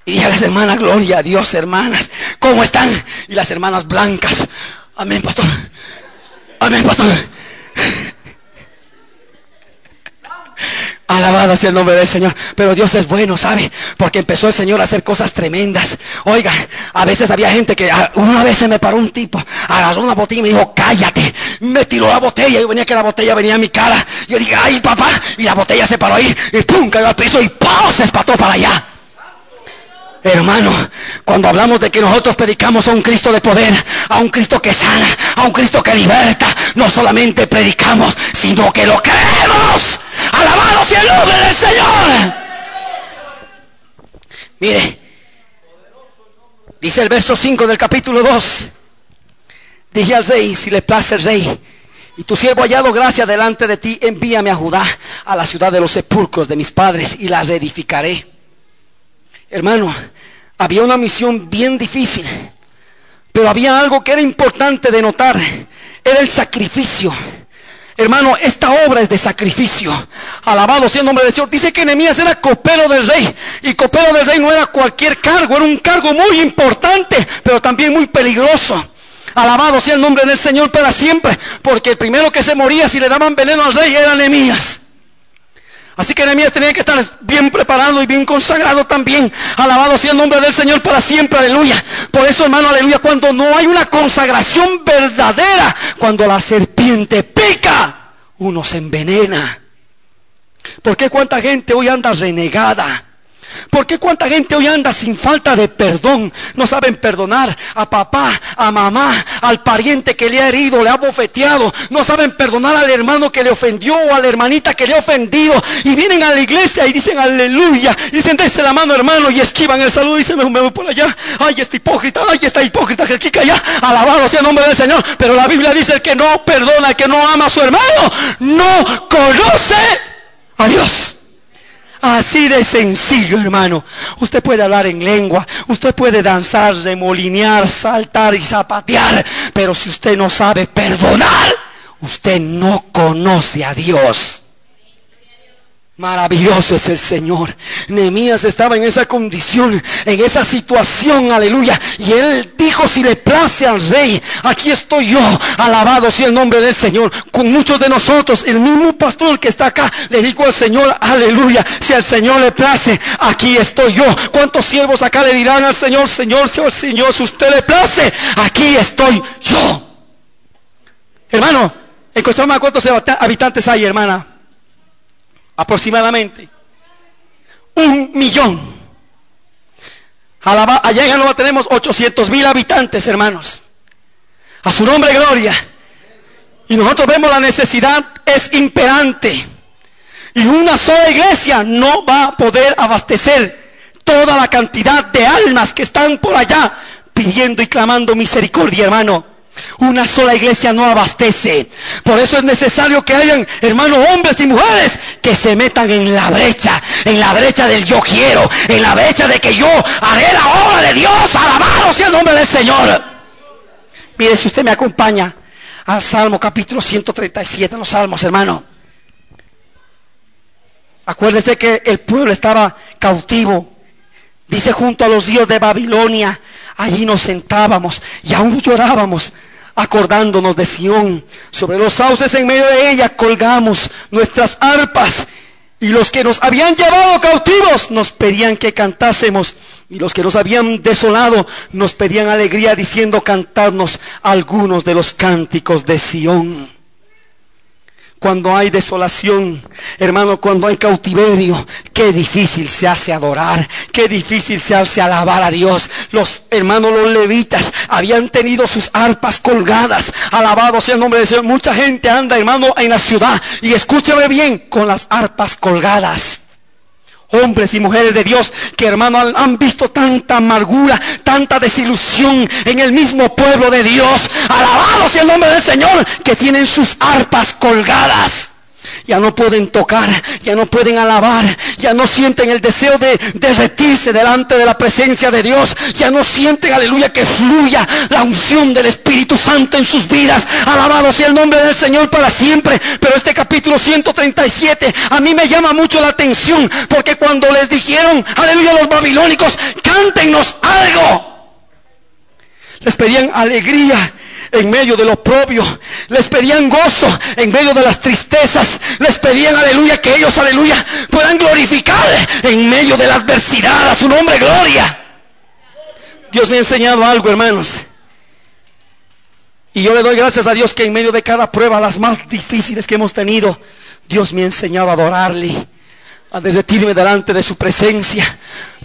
Y a las hermanas, gloria a Dios, hermanas, ¿cómo están? Y las hermanas blancas. Amén, pastor. Amén, pastor. Alabado sea el nombre del Señor. Pero Dios es bueno, ¿sabe? Porque empezó el Señor a hacer cosas tremendas. Oiga, a veces había gente que una vez se me paró un tipo, agarró una botella y me dijo, cállate. Me tiró la botella y venía que la botella venía a mi cara. Yo dije, ay papá, y la botella se paró ahí y pum, cayó al piso y ¡pum! se espató para allá. Hermano, cuando hablamos de que nosotros predicamos a un Cristo de poder, a un Cristo que sana, a un Cristo que liberta, no solamente predicamos, sino que lo creemos. Alabado sea el nombre del Señor. Mire, dice el verso 5 del capítulo 2. Dije al rey, si le place el rey, y tu siervo hallado gracia delante de ti, envíame a Judá, a la ciudad de los sepulcros de mis padres, y la reedificaré. Hermano, había una misión bien difícil, pero había algo que era importante de notar, era el sacrificio. Hermano, esta obra es de sacrificio. Alabado sea el nombre del Señor. Dice que Nehemías era copero del rey. Y copero del rey no era cualquier cargo, era un cargo muy importante, pero también muy peligroso. Alabado sea el nombre del Señor para siempre. Porque el primero que se moría si le daban veneno al rey era Nehemías. Así que Nehemías tenía que estar bien preparado y bien consagrado también. Alabado sea el nombre del Señor para siempre, aleluya. Por eso, hermano, aleluya, cuando no hay una consagración verdadera, cuando la serpiente pica, uno se envenena. ¿Por qué cuánta gente hoy anda renegada? ¿Por qué cuánta gente hoy anda sin falta de perdón? No saben perdonar a papá, a mamá, al pariente que le ha herido, le ha bofeteado. No saben perdonar al hermano que le ofendió o a la hermanita que le ha ofendido. Y vienen a la iglesia y dicen aleluya. Y dicen, dése la mano hermano y esquivan el saludo y dicen, me, voy por allá. Ay, este hipócrita, ay, esta hipócrita que aquí allá. Alabado sea el nombre del Señor. Pero la Biblia dice el que no perdona, el que no ama a su hermano, no conoce a Dios. Así de sencillo, hermano. Usted puede hablar en lengua, usted puede danzar, remolinear, saltar y zapatear, pero si usted no sabe perdonar, usted no conoce a Dios. Maravilloso es el Señor. Nehemías estaba en esa condición, en esa situación, aleluya. Y él dijo, si le place al rey, aquí estoy yo, alabado sea el nombre del Señor. Con muchos de nosotros, el mismo pastor que está acá, le dijo al Señor, aleluya, si al Señor le place, aquí estoy yo. ¿Cuántos siervos acá le dirán al Señor, Señor, Señor, Señor, si usted le place, aquí estoy yo? Hermano, en Cochabamba, ¿cuántos habitantes hay, hermana? Aproximadamente un millón. Allá en Alaba tenemos 800 mil habitantes, hermanos. A su nombre, gloria. Y nosotros vemos la necesidad es imperante. Y una sola iglesia no va a poder abastecer toda la cantidad de almas que están por allá pidiendo y clamando misericordia, hermano. Una sola iglesia no abastece. Por eso es necesario que hayan, hermanos, hombres y mujeres que se metan en la brecha, en la brecha del yo quiero, en la brecha de que yo haré la obra de Dios. Alabado sea el nombre del Señor. Mire, si usted me acompaña al Salmo capítulo 137, los Salmos, hermano. Acuérdese que el pueblo estaba cautivo. Dice junto a los dios de Babilonia Allí nos sentábamos y aún llorábamos acordándonos de Sión. Sobre los sauces en medio de ella colgamos nuestras arpas. Y los que nos habían llevado cautivos nos pedían que cantásemos. Y los que nos habían desolado nos pedían alegría diciendo cantarnos algunos de los cánticos de Sión. Cuando hay desolación, hermano, cuando hay cautiverio, qué difícil se hace adorar, qué difícil se hace alabar a Dios. Los hermanos, los levitas, habían tenido sus arpas colgadas, alabado sea el nombre de Dios. Mucha gente anda, hermano, en la ciudad, y escúchame bien, con las arpas colgadas hombres y mujeres de Dios que hermano han, visto tanta amargura, tanta desilusión en el mismo pueblo de Dios. Alabado sea el nombre del Señor que tienen sus arpas colgadas ya no pueden tocar, ya no pueden alabar, ya no sienten el deseo de derretirse delante de la presencia de Dios, ya no sienten, aleluya, que fluya la unción del Espíritu Santo en sus vidas. Alabado sea el nombre del Señor para siempre. Pero este capítulo 137 a mí me llama mucho la atención, porque cuando les dijeron, aleluya, los babilónicos, cántenos algo, les pedían alegría en medio de lo propio. Les pedían gozo en medio de las tristezas. Les pedían, aleluya, que ellos, aleluya, puedan glorificar en medio de la adversidad a su nombre, gloria. Dios me ha enseñado algo, hermanos. Y yo le doy gracias a Dios que en medio de cada prueba, las más difíciles que hemos tenido, Dios me ha enseñado a adorarle a derretirme delante de su presencia.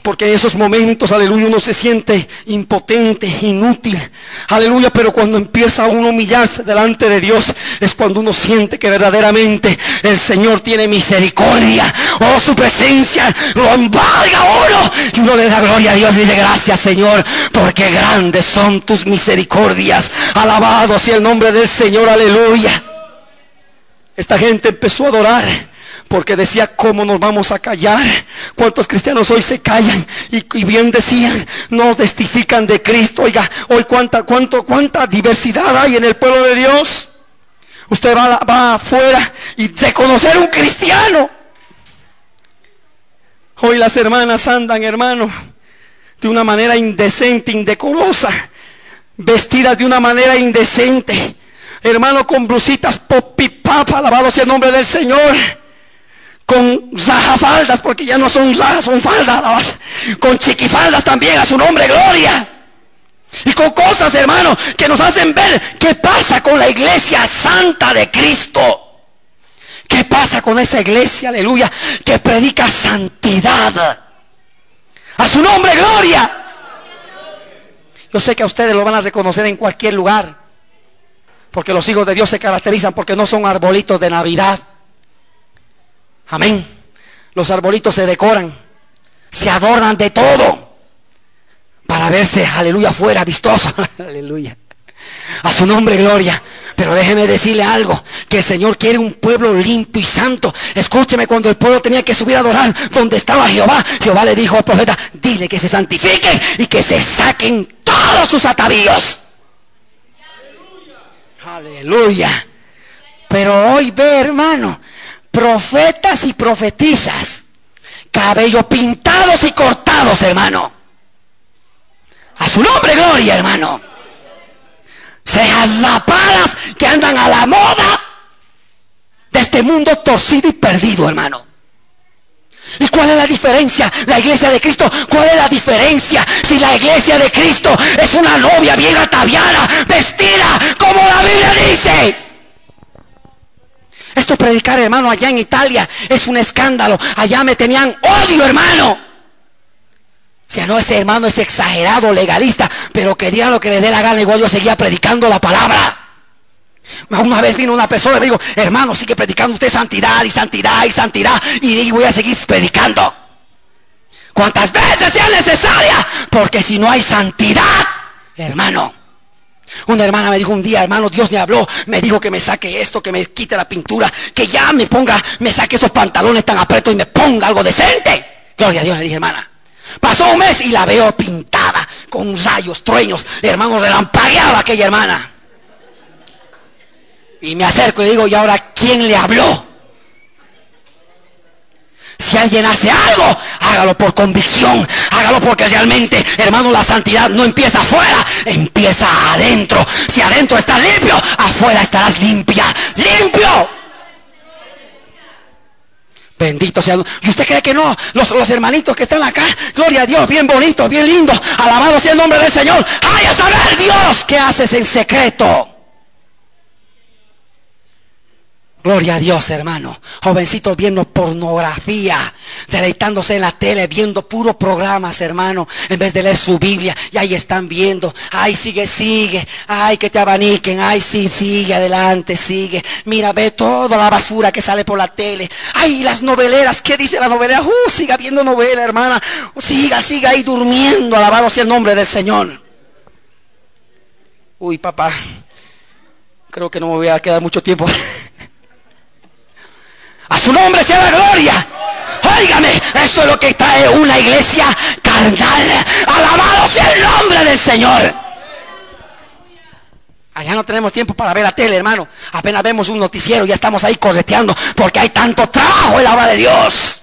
Porque en esos momentos, aleluya, uno se siente impotente, inútil. Aleluya, pero cuando empieza uno a humillarse delante de Dios, es cuando uno siente que verdaderamente el Señor tiene misericordia. Oh, su presencia lo embarga uno. Y uno le da gloria a Dios y dice gracias, Señor, porque grandes son tus misericordias. Alabado sea el nombre del Señor, aleluya. Esta gente empezó a adorar porque decía, ¿cómo nos vamos a callar? ¿Cuántos cristianos hoy se callan? Y, bien decían, nos testifican de Cristo. Oiga, hoy cuánta, cuánto, cuánta diversidad hay en el pueblo de Dios. Usted va, va afuera y se conocer un cristiano. Hoy las hermanas andan, hermano, de una manera indecente, indecorosa, vestidas de una manera indecente. Hermano, con blusitas popipapa, alabado sea el nombre del Señor con faldas, porque ya no son rajas, son faldas, con chiquifaldas también, a su nombre, gloria. Y con cosas, hermano, que nos hacen ver qué pasa con la iglesia santa de Cristo. ¿Qué pasa con esa iglesia, aleluya, que predica santidad? A su nombre, gloria. Yo sé que a ustedes lo van a reconocer en cualquier lugar. Porque los hijos de Dios se caracterizan porque no son arbolitos de Navidad. Amén. Los arbolitos se decoran, se adornan de todo para verse, aleluya, fuera vistoso. aleluya. A su nombre, gloria. Pero déjeme decirle algo, que el Señor quiere un pueblo limpio y santo. Escúcheme, cuando el pueblo tenía que subir a adorar donde estaba Jehová, Jehová le dijo al profeta, dile que se santifiquen y que se saquen todos sus atavíos. Aleluya. Pero hoy ve, hermano, profetas y profetizas, cabello pintados y cortados, hermano. A su nombre, gloria, hermano. Cejas rapadas que andan a la moda de este mundo torcido y perdido, hermano. ¿Y cuál es la diferencia? La iglesia de Cristo, ¿cuál es la diferencia? Si la iglesia de Cristo es una novia bien ataviada, vestida como la Biblia dice. Esto predicar, hermano, allá en Italia es un escándalo. Allá me tenían odio, hermano. Si no, ese hermano es exagerado, legalista, pero quería lo que le dé la gana. Igual yo seguía predicando la palabra. Una vez vino una persona y me dijo, hermano, sigue predicando usted santidad y santidad y santidad. Y voy a seguir predicando. Cuantas veces sea necesaria. Porque si no hay santidad, hermano, una hermana me dijo un día, hermano, Dios me habló, me dijo que me saque esto, que me quite la pintura, que ya me ponga, me saque esos pantalones tan apretos y me ponga algo decente. Gloria a Dios, le dije, hermana. Pasó un mes y la veo pintada, con rayos, trueños, hermano, relampagueaba aquella hermana. Y me acerco y digo, ¿y ahora quién le habló? Si alguien hace algo, hágalo por convicción, hágalo porque realmente, hermano, la santidad no empieza afuera, empieza adentro. Si adentro está limpio, afuera estarás limpia, limpio. Bendito sea. ¿Y usted cree que no? Los, hermanitos que están acá, gloria a Dios, bien bonito, bien lindo, alabado sea el nombre del Señor. ¡Ay, a saber Dios qué haces en secreto! Gloria a Dios, hermano. Jovencitos viendo pornografía, deleitándose en la tele, viendo puros programas, hermano, en vez de leer su Biblia. Y ahí están viendo. Ay, sigue, sigue. Ay, que te abaniquen. Ay, sí, sigue, adelante, sigue. Mira, ve toda la basura que sale por la tele. Ay, las noveleras. ¿Qué dice la novelera? Uh, siga viendo novela, hermana. Siga, siga ahí durmiendo. Alabado sea el nombre del Señor. Uy, papá. Creo que no me voy a quedar mucho tiempo. A su nombre sea la gloria. Óigame, esto es lo que trae una iglesia carnal. Alabado sea el nombre del Señor. Allá no tenemos tiempo para ver la tele, hermano. Apenas vemos un noticiero, ya estamos ahí correteando porque hay tanto trabajo en la obra de Dios.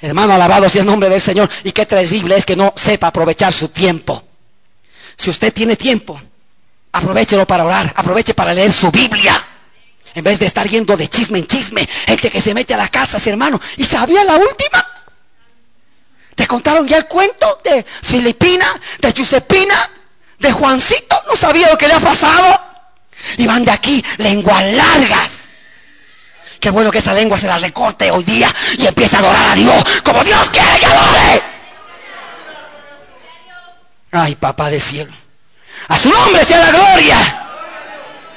Hermano, alabado sea el nombre del Señor. Y qué terrible es que no sepa aprovechar su tiempo. Si usted tiene tiempo, aprovechelo para orar, aproveche para leer su Biblia. En vez de estar yendo de chisme en chisme, gente que se mete a la casa, hermano. ¿Y sabía la última? ¿Te contaron ya el cuento de Filipina, de Giuseppina, de Juancito? ¿No sabía lo que le ha pasado? Y van de aquí lenguas largas. Qué bueno que esa lengua se la recorte hoy día y empiece a adorar a Dios como Dios quiere que adore. Ay, papá de cielo. A su nombre sea la gloria.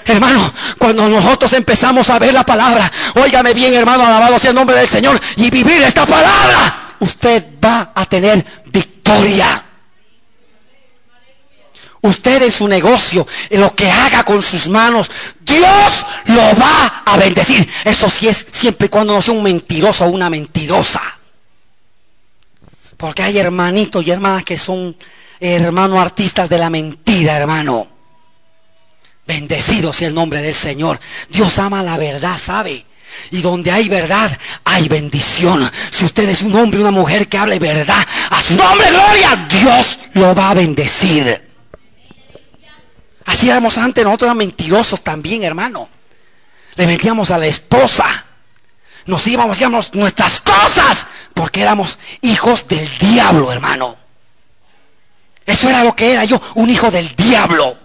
Hermano, cuando nosotros empezamos a ver la palabra, óigame bien, hermano, alabado sea el nombre del Señor, y vivir esta palabra, usted va a tener victoria. Usted en su negocio, en lo que haga con sus manos, Dios lo va a bendecir. Eso sí es siempre y cuando no sea un mentiroso o una mentirosa. Porque hay hermanitos y hermanas que son hermanos artistas de la mentira, hermano. Bendecido sea el nombre del Señor. Dios ama la verdad, ¿sabe? Y donde hay verdad, hay bendición. Si usted es un hombre, una mujer que hable verdad, a su nombre, gloria, Dios lo va a bendecir. Así éramos antes, nosotros éramos mentirosos también, hermano. Le mentíamos a la esposa. Nos íbamos, íbamos nuestras cosas, porque éramos hijos del diablo, hermano. Eso era lo que era yo, un hijo del diablo.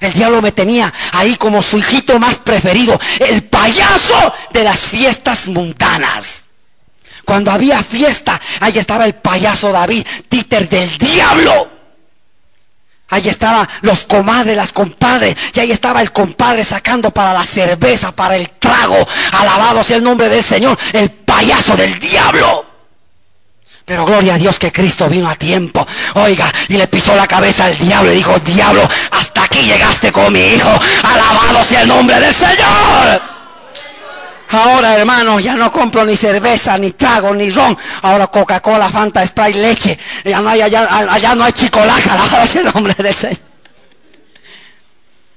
El diablo me tenía ahí como su hijito más preferido, el payaso de las fiestas mundanas. Cuando había fiesta, ahí estaba el payaso David, títer del diablo. Ahí estaban los comadres, las compadres. Y ahí estaba el compadre sacando para la cerveza, para el trago. Alabado sea el nombre del Señor, el payaso del diablo. Pero gloria a Dios que Cristo vino a tiempo. Oiga, y le pisó la cabeza al diablo y dijo, diablo, hasta aquí llegaste con mi hijo. Alabado sea el nombre del Señor. Ahora, hermano, ya no compro ni cerveza, ni trago, ni ron. Ahora Coca-Cola, Fanta, Sprite, leche. Ya no hay, allá, no hay chicolaca. Alabado sea el nombre del Señor.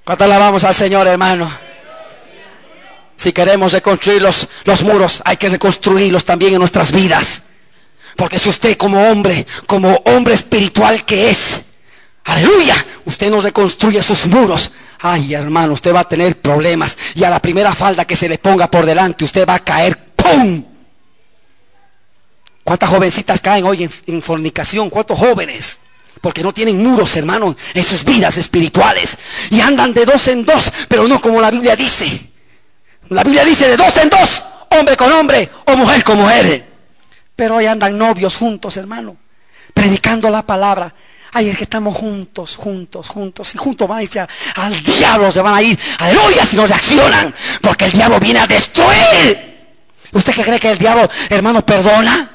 ¿Cuánto alabamos al Señor, hermano? Si queremos reconstruir los, los muros, hay que reconstruirlos también en nuestras vidas. Porque si usted como hombre, como hombre espiritual que es, aleluya, usted no reconstruye sus muros. Ay, hermano, usted va a tener problemas. Y a la primera falda que se le ponga por delante, usted va a caer. ¡Pum! ¿Cuántas jovencitas caen hoy en, fornicación? ¿Cuántos jóvenes? Porque no tienen muros, hermano, en sus vidas espirituales. Y andan de dos en dos, pero no como la Biblia dice. La Biblia dice de dos en dos, hombre con hombre o mujer con mujer. Pero hoy andan novios juntos, hermano, predicando la palabra. Ay, es que estamos juntos, juntos, juntos. Y juntos van a irse al diablo, se van a ir. Aleluya, si no reaccionan. Porque el diablo viene a destruir. ¿Usted qué cree que el diablo, hermano, perdona?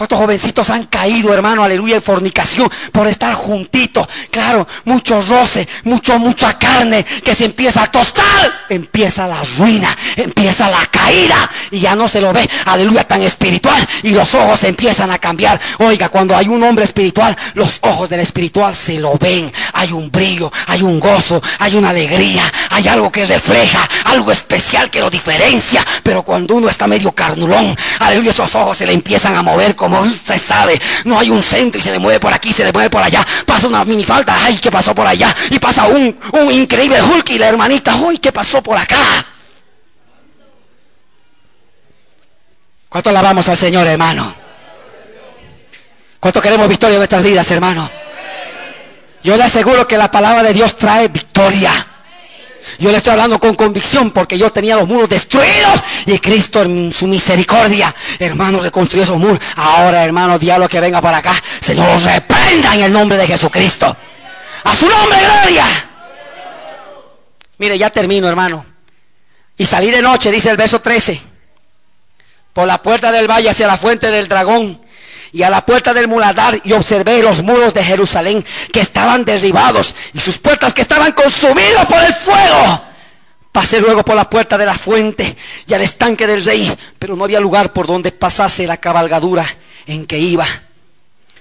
¿Cuántos jovencitos han caído, hermano, aleluya, en fornicación por estar juntitos? Claro, mucho roce, mucho, mucha carne que se empieza a tostar. Empieza la ruina, empieza la caída y ya no se lo ve, aleluya, tan espiritual y los ojos empiezan a cambiar. Oiga, cuando hay un hombre espiritual, los ojos del espiritual se lo ven. Hay un brillo, hay un gozo, hay una alegría, hay algo que refleja, algo especial que lo diferencia. Pero cuando uno está medio carnulón, aleluya, esos ojos se le empiezan a mover como como usted sabe, no hay un centro y se le mueve por aquí, se le mueve por allá. Pasa una minifalda, ay, ¿qué pasó por allá? Y pasa un, un increíble Hulk y la hermanita, ay, ¿qué pasó por acá? ¿Cuánto alabamos al Señor, hermano? ¿Cuánto queremos victoria en nuestras vidas, hermano? Yo le aseguro que la palabra de Dios trae victoria. Yo le estoy hablando con convicción porque yo tenía los muros destruidos y Cristo en su misericordia, hermano, reconstruyó esos muros. Ahora, hermano, diablo que venga para acá, Señor, los reprenda en el nombre de Jesucristo. A su nombre, gloria. Mire, ya termino, hermano. Y salí de noche, dice el verso 13, por la puerta del valle hacia la fuente del dragón y a la puerta del muladar y observé los muros de Jerusalén que estaban derribados y sus puertas que estaban consumidos por el fuego. Pasé luego por la puerta de la fuente y al estanque del rey, pero no había lugar por donde pasase la cabalgadura en que iba.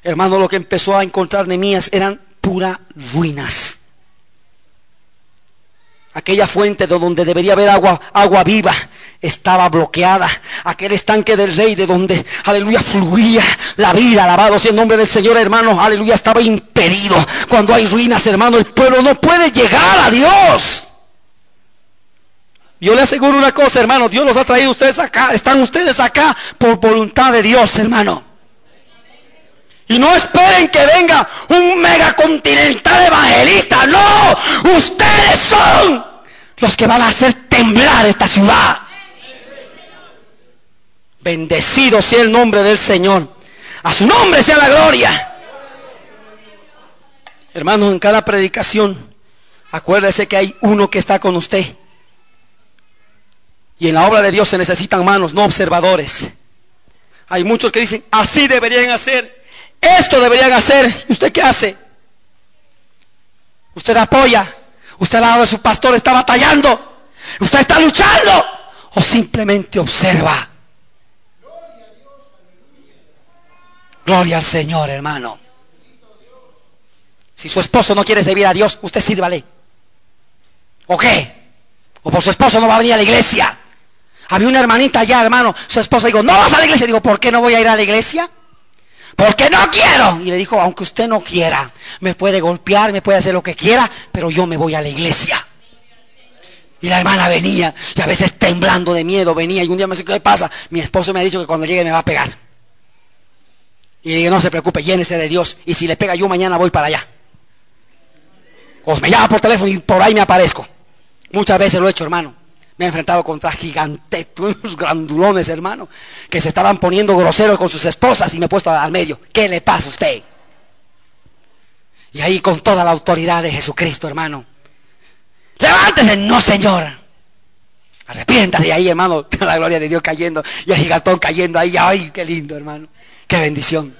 Hermano, lo que empezó a encontrar Nemías eran puras ruinas. Aquella fuente de donde debería haber agua, agua viva, estaba bloqueada. Aquel estanque del rey de donde, aleluya, fluía la vida. Alabado sea el nombre del Señor, hermano. Aleluya, estaba impedido. Cuando hay ruinas, hermano, el pueblo no puede llegar a Dios. Yo le aseguro una cosa, hermano. Dios los ha traído ustedes acá. Están ustedes acá por voluntad de Dios, hermano. Y no esperen que venga un megacontinental evangelista. No, ustedes son los que van a hacer temblar esta ciudad. Bendecido sea el nombre del Señor. A su nombre sea la gloria. Hermanos, en cada predicación, acuérdese que hay uno que está con usted. Y en la obra de Dios se necesitan manos, no observadores. Hay muchos que dicen, así deberían hacer. Esto deberían hacer. ¿Y usted qué hace? Usted apoya. Usted al lado de su pastor está batallando. Usted está luchando. O simplemente observa. Gloria al Señor, hermano. Si su esposo no quiere servir a Dios, usted sírvale. ¿O qué? O por su esposo no va a venir a la iglesia. Había una hermanita allá, hermano. Su esposa dijo, no vas a la iglesia. Digo, ¿por qué no voy a ir a la iglesia? porque no quiero. Y le dijo, aunque usted no quiera, me puede golpear, me puede hacer lo que quiera, pero yo me voy a la iglesia. Y la hermana venía, y a veces temblando de miedo, venía, y un día me dice, ¿qué pasa? Mi esposo me ha dicho que cuando llegue me va a pegar. Y le no se preocupe, llénese de Dios, y si le pega yo mañana voy para allá. Os me llama por teléfono y por ahí me aparezco. Muchas veces lo he hecho, hermano. Me he enfrentado contra gigantes, unos grandulones, hermano, que se estaban poniendo groseros con sus esposas y me he puesto al medio. ¿Qué le pasa a usted? Y ahí con toda la autoridad de Jesucristo, hermano. Levántese, no, Señor. Arrepiéntase ahí, hermano, la gloria de Dios cayendo y el gigantón cayendo ahí. Ay, qué lindo, hermano. Qué bendición.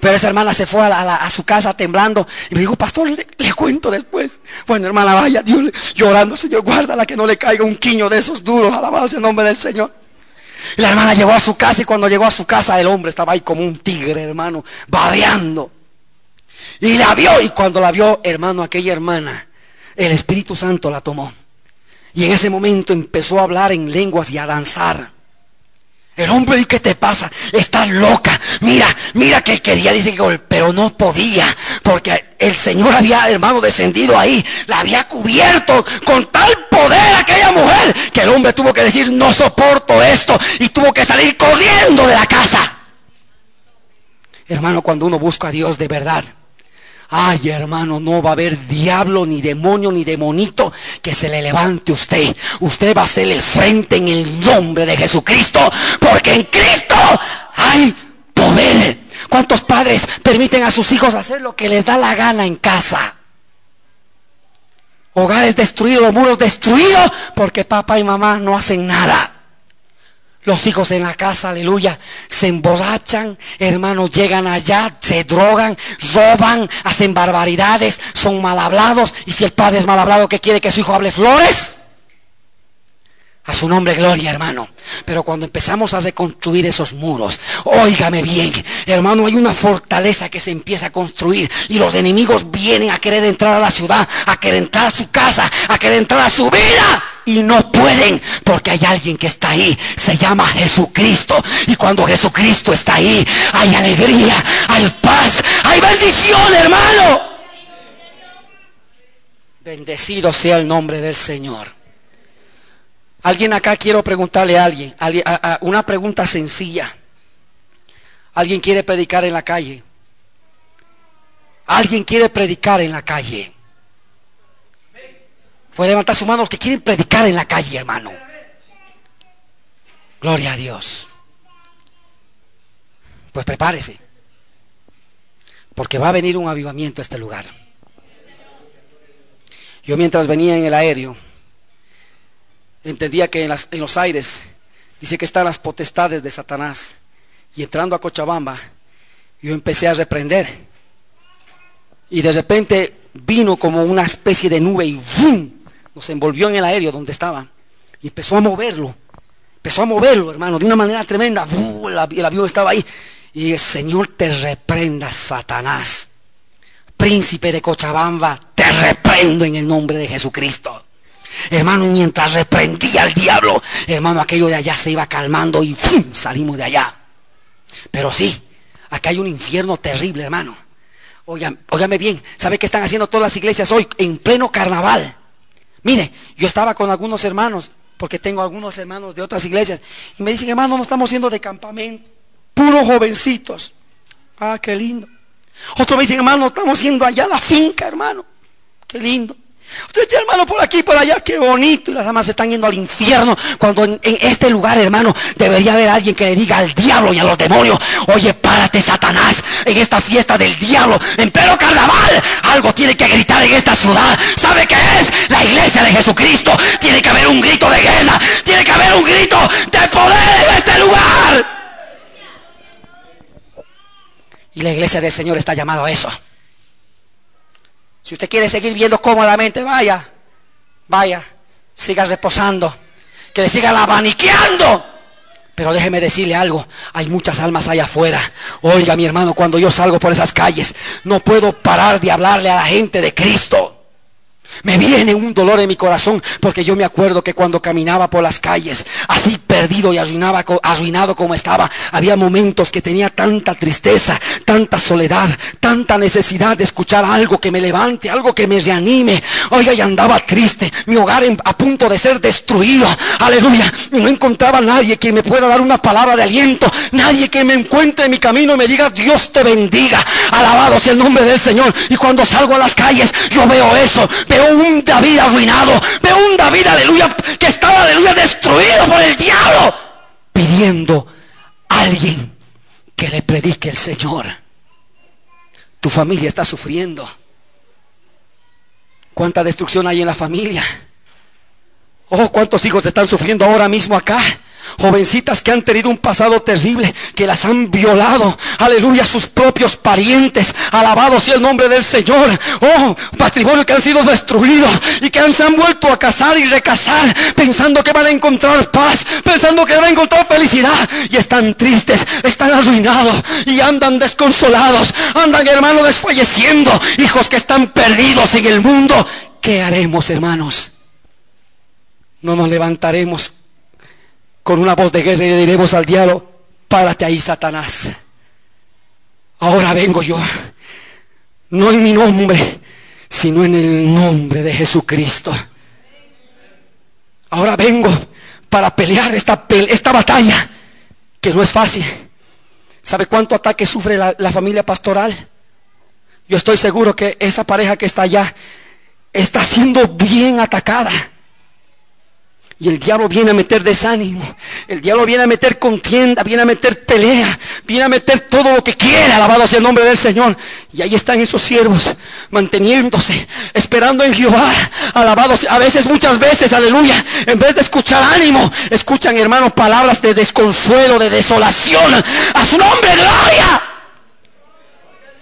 Pero esa hermana se fue a, su casa temblando y me dijo, pastor, le, cuento después. Bueno, hermana, vaya, Dios llorando, Señor, guárdala que no le caiga un quiño de esos duros, alabado sea el nombre del Señor. Y la hermana llegó a su casa y cuando llegó a su casa el hombre estaba ahí como un tigre, hermano, babeando. Y la vio y cuando la vio, hermano, aquella hermana, el Espíritu Santo la tomó. Y en ese momento empezó a hablar en lenguas y a danzar. El hombre, ¿y qué te pasa? Estás loca. Mira, mira que quería, dice pero no podía, porque el Señor había, hermano, descendido ahí, la había cubierto con tal poder aquella mujer, que el hombre tuvo que decir, no soporto esto, y tuvo que salir corriendo de la casa. Hermano, cuando uno busca a Dios de verdad, Ay, hermano, no va a haber diablo, ni demonio, ni demonito que se le levante usted. Usted va a hacerle frente en el nombre de Jesucristo, porque en Cristo hay poder. ¿Cuántos padres permiten a sus hijos hacer lo que les da la gana en casa? Hogares destruidos, muros destruidos, porque papá y mamá no hacen nada. Los hijos en la casa, aleluya, se emborrachan, hermanos, llegan allá, se drogan, roban, hacen barbaridades, son mal hablados. Y si el padre es mal hablado, ¿qué quiere que su hijo hable flores? A su nombre, gloria, hermano. Pero cuando empezamos a reconstruir esos muros, óigame bien, hermano, hay una fortaleza que se empieza a construir y los enemigos vienen a querer entrar a la ciudad, a querer entrar a su casa, a querer entrar a su vida y no pueden porque hay alguien que está ahí, se llama Jesucristo. Y cuando Jesucristo está ahí, hay alegría, hay paz, hay bendición, hermano. Bendecido sea el nombre del Señor. Alguien acá quiero preguntarle a alguien, una pregunta sencilla. Alguien quiere predicar en la calle. Alguien quiere predicar en la calle. Puede levantar sus manos que quieren predicar en la calle, hermano. Gloria a Dios. Pues prepárese. Porque va a venir un avivamiento a este lugar. Yo mientras venía en el aéreo, entendía que en, en los aires dice que están las potestades de Satanás. Y entrando a Cochabamba, yo empecé a reprender. Y de repente vino como una especie de nube y ¡vum! nos envolvió en el aéreo donde estaba. Y empezó a moverlo. Empezó a moverlo, hermano, de una manera tremenda. El avión estaba ahí. Y el Señor te reprenda, Satanás. Príncipe de Cochabamba, te reprendo en el nombre de Jesucristo. Hermano, mientras reprendía al diablo, hermano, aquello de allá se iba calmando y ¡fum! salimos de allá. Pero sí, acá hay un infierno terrible, hermano. óigame bien, ¿sabe qué están haciendo todas las iglesias hoy en pleno carnaval? Mire, yo estaba con algunos hermanos, porque tengo algunos hermanos de otras iglesias, y me dicen, hermano, no estamos yendo de campamento, puros jovencitos. Ah, qué lindo. Otros me dicen, hermano, estamos yendo allá a la finca, hermano. Qué lindo. Usted dice, hermano, por aquí, por allá, qué bonito. Y las damas están yendo al infierno. Cuando en, este lugar, hermano, debería haber alguien que le diga al diablo y a los demonios, oye, párate, Satanás, en esta fiesta del diablo, en pleno carnaval. Algo tiene que gritar en esta ciudad. ¿Sabe qué es? La iglesia de Jesucristo. Tiene que haber un grito de guerra. Tiene que haber un grito de poder en este lugar. Y la iglesia del Señor está llamada a eso. Si usted quiere seguir viendo cómodamente, vaya, vaya, siga reposando, que le siga abaniqueando. Pero déjeme decirle algo, hay muchas almas allá afuera. Oiga, mi hermano, cuando yo salgo por esas calles, no puedo parar de hablarle a la gente de Cristo. Me viene un dolor en mi corazón porque yo me acuerdo que cuando caminaba por las calles, así perdido y arruinado como estaba, había momentos que tenía tanta tristeza, tanta soledad, tanta necesidad de escuchar algo que me levante, algo que me reanime. Oiga, y andaba triste, mi hogar a punto de ser destruido. Aleluya. Y no encontraba nadie que me pueda dar una palabra de aliento, nadie que me encuentre en mi camino y me diga, Dios te bendiga. Alabado sea el nombre del Señor. Y cuando salgo a las calles, yo veo eso, veo un David arruinado, veo un David, aleluya, que estaba, aleluya, destruido por el diablo, pidiendo a alguien que le predique el Señor. Tu familia está sufriendo. ¿Cuánta destrucción hay en la familia? Oh, cuántos hijos están sufriendo ahora mismo acá. Jovencitas que han tenido un pasado terrible, que las han violado. Aleluya, sus propios parientes. Alabado sea el nombre del Señor. Oh, patrimonio que han sido destruidos y que se han vuelto a casar y recasar, pensando que van a encontrar paz, pensando que van a encontrar felicidad. Y están tristes, están arruinados y andan desconsolados. Andan, hermanos, desfalleciendo. Hijos que están perdidos en el mundo. ¿Qué haremos, hermanos? No nos levantaremos con una voz de guerra y le diremos al diablo, párate ahí, Satanás. Ahora vengo yo, no en mi nombre, sino en el nombre de Jesucristo. Ahora vengo para pelear esta, esta batalla, que no es fácil. ¿Sabe cuánto ataque sufre la, la familia pastoral? Yo estoy seguro que esa pareja que está allá está siendo bien atacada. Y el diablo viene a meter desánimo. El diablo viene a meter contienda, viene a meter pelea, viene a meter todo lo que quiere, alabado sea el nombre del Señor. Y ahí están esos siervos, manteniéndose, esperando en Jehová, alabados. A veces, muchas veces, aleluya, en vez de escuchar ánimo, escuchan, hermanos, palabras de desconsuelo, de desolación. A su nombre, gloria.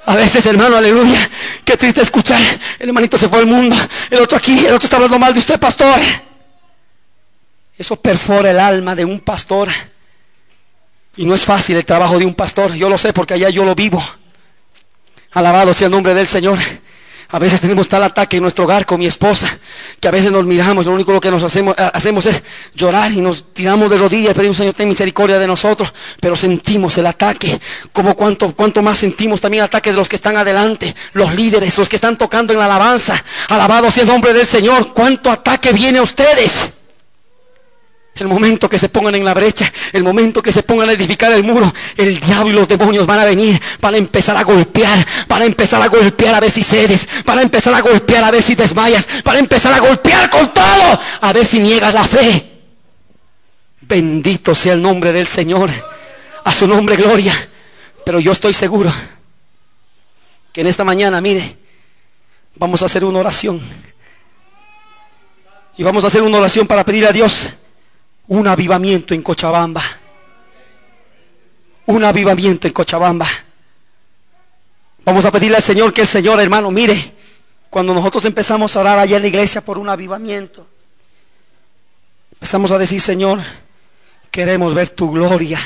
A veces, hermano, aleluya, qué triste escuchar. El hermanito se fue al mundo, el otro aquí, el otro está hablando mal de usted, pastor. Eso perfora el alma de un pastor. Y no es fácil el trabajo de un pastor. Yo lo sé porque allá yo lo vivo. Alabado sea el nombre del Señor. A veces tenemos tal ataque en nuestro hogar con mi esposa que a veces nos miramos, lo único que nos hacemos, eh, hacemos es llorar y nos tiramos de rodillas pedimos Señor ten misericordia de nosotros, pero sentimos el ataque, como cuanto, cuanto más sentimos también el ataque de los que están adelante, los líderes, los que están tocando en la alabanza, alabado sea el nombre del Señor, cuánto ataque viene a ustedes. El momento que se pongan en la brecha, el momento que se pongan a edificar el muro, el diablo y los demonios van a venir, van a empezar a golpear, van a empezar a golpear a ver si cedes, van a empezar a golpear a ver si desmayas, van a empezar a golpear con todo, a ver si niegas la fe. Bendito sea el nombre del Señor, a su nombre gloria. Pero yo estoy seguro que en esta mañana, mire, vamos a hacer una oración. Y vamos a hacer una oración para pedir a Dios un avivamiento en Cochabamba. Un avivamiento en Cochabamba. Vamos a pedirle al Señor que el Señor, hermano, mire, cuando nosotros empezamos a orar allá en la iglesia por un avivamiento, empezamos a decir, Señor, queremos ver tu gloria.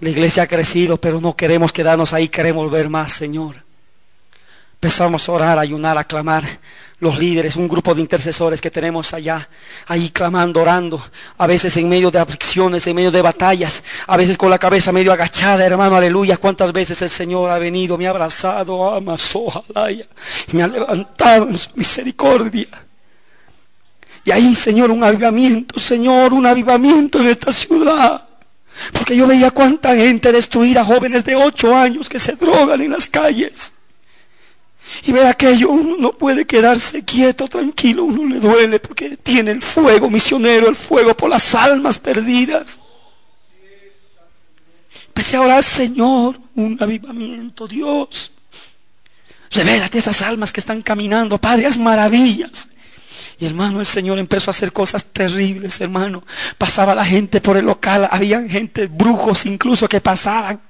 La iglesia ha crecido, pero no queremos quedarnos ahí, queremos ver más, Señor. Empezamos a orar, a ayunar, a clamar los líderes, un grupo de intercesores que tenemos allá, ahí clamando, orando, a veces en medio de aflicciones, en medio de batallas, a veces con la cabeza medio agachada, hermano, aleluya. Cuántas veces el Señor ha venido, me ha abrazado, amas, ojalá, y me ha levantado en su misericordia. Y ahí, Señor, un avivamiento, Señor, un avivamiento en esta ciudad. Porque yo veía cuánta gente destruida, jóvenes de ocho años que se drogan en las calles. Y ver aquello, uno no puede quedarse quieto, tranquilo, uno le duele porque tiene el fuego misionero, el fuego por las almas perdidas. Empecé a orar, Señor, un avivamiento, Dios. Revélate esas almas que están caminando, Padre, haz maravillas. Y hermano, el Señor empezó a hacer cosas terribles, hermano. Pasaba la gente por el local, había gente, brujos incluso que pasaban.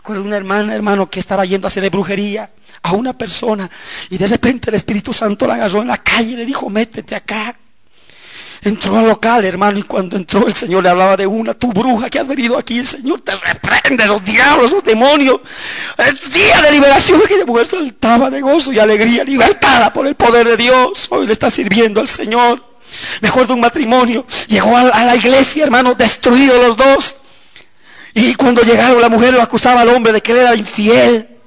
Recuerdo una hermana, hermano, que estaba yendo a hacer de brujería a una persona y de repente el Espíritu Santo la agarró en la calle y le dijo, métete acá. Entró al local, hermano, y cuando entró el Señor le hablaba de una, tu bruja que has venido aquí, el Señor te reprende, esos diablos, esos demonios. El día de liberación, aquella mujer saltaba de gozo y alegría, libertada por el poder de Dios. Hoy le está sirviendo al Señor. Mejor de un matrimonio. Llegó a la iglesia, hermano, destruidos los dos. Y cuando llegaron, la mujer lo acusaba al hombre de que él era infiel.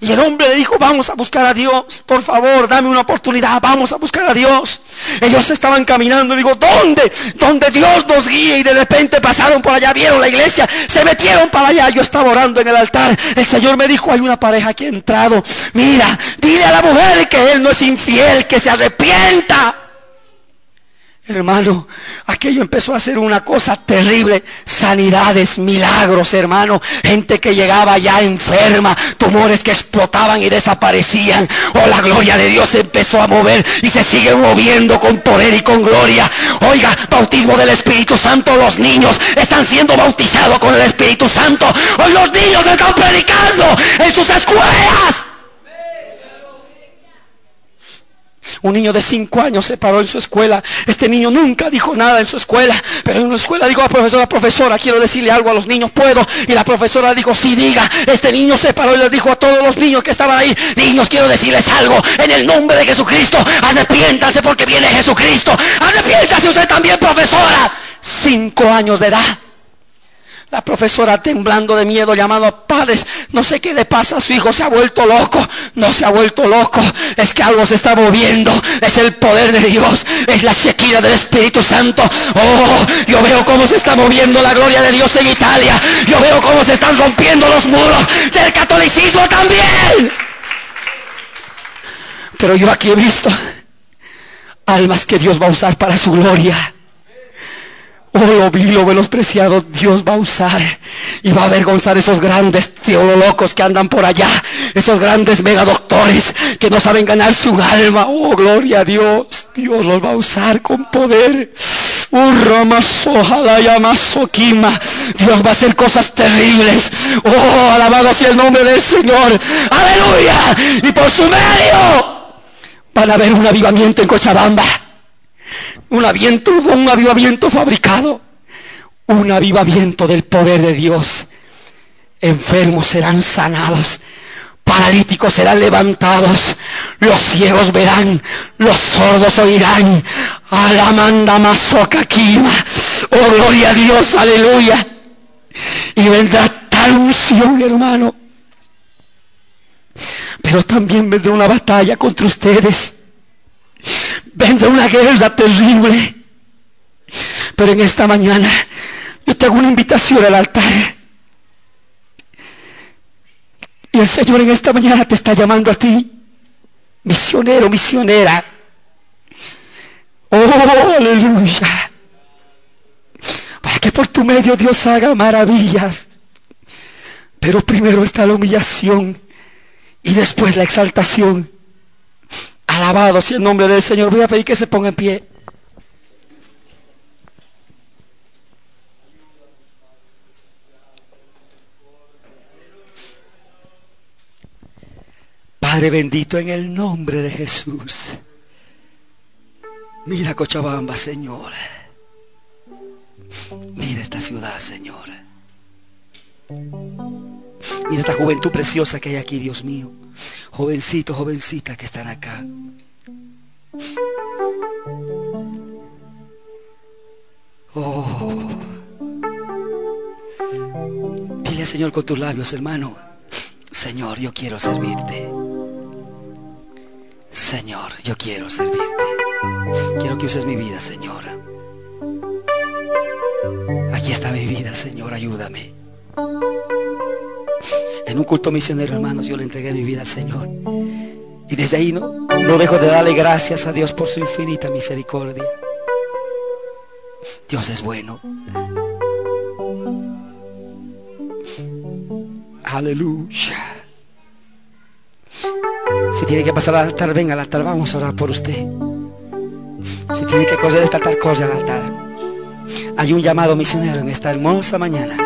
Y el hombre le dijo, vamos a buscar a Dios, por favor, dame una oportunidad, vamos a buscar a Dios. Ellos estaban caminando, digo, ¿dónde? Donde Dios nos guíe y de repente pasaron por allá, vieron la iglesia, se metieron para allá, yo estaba orando en el altar, el Señor me dijo, hay una pareja que ha entrado, mira, dile a la mujer que Él no es infiel, que se arrepienta. Hermano, aquello empezó a ser una cosa terrible. Sanidades, milagros, hermano. Gente que llegaba ya enferma, tumores que explotaban y desaparecían. Oh, la gloria de Dios empezó a mover y se sigue moviendo con poder y con gloria. Oiga, bautismo del Espíritu Santo. Los niños están siendo bautizados con el Espíritu Santo. Hoy los niños están predicando en sus escuelas. Un niño de cinco años se paró en su escuela. Este niño nunca dijo nada en su escuela. Pero en la escuela dijo a la profesora, profesora, quiero decirle algo a los niños, ¿puedo? Y la profesora dijo, sí, diga. Este niño se paró y le dijo a todos los niños que estaban ahí, niños, quiero decirles algo. En el nombre de Jesucristo, arrepiéntanse porque viene Jesucristo. Arrepiéntase usted también, profesora. Cinco años de edad. La profesora temblando de miedo llamando padres, no sé qué le pasa a su hijo, se ha vuelto loco, no se ha vuelto loco, es que algo se está moviendo, es el poder de Dios, es la sequía del Espíritu Santo. Oh, yo veo cómo se está moviendo la gloria de Dios en Italia, yo veo cómo se están rompiendo los muros del catolicismo también. Pero yo aquí he visto almas que Dios va a usar para su gloria Oh, lo vi, lo menospreciado, Dios va a usar y va a avergonzar esos grandes teólogos que andan por allá, esos grandes megadoctores que no saben ganar su alma. Oh, gloria a Dios, Dios los va a usar con poder. Oh, Dios va a hacer cosas terribles. Oh, alabado sea el nombre del Señor. Aleluya. Y por su medio van a haber un avivamiento en Cochabamba un avivamiento, un avivamiento fabricado, un avivamiento del poder de Dios. Enfermos serán sanados, paralíticos serán levantados, los ciegos verán, los sordos oirán. Alamanda masoca Oh, gloria a Dios, aleluya. Y vendrá tal unción, hermano. Pero también vendrá una batalla contra ustedes vendrá una guerra terrible. Pero en esta mañana yo te hago una invitación al altar. Y el Señor en esta mañana te está llamando a ti, misionero, misionera. Oh, aleluya. Para que por tu medio Dios haga maravillas. Pero primero está la humillación y después la exaltación. Alabado sea el nombre del Señor. Voy a pedir que se ponga en pie. Padre bendito en el nombre de Jesús. Mira Cochabamba, Señor. Mira esta ciudad, Señor. Mira esta juventud preciosa que hay aquí, Dios mío. Jovencitos, jovencitas que están acá. Oh. Dile al Señor con tus labios, hermano. Señor, yo quiero servirte. Señor, yo quiero servirte. Quiero que uses mi vida, Señor. Aquí está mi vida, Señor, ayúdame. Un culto misionero, hermanos, yo le entregué mi vida al Señor. Y desde ahí no, no dejo de darle gracias a Dios por su infinita misericordia. Dios es bueno. Aleluya. Si tiene que pasar al altar, venga al altar, vamos a orar por usted. Si tiene que coger esta altar, corre al altar. Hay un llamado misionero en esta hermosa mañana.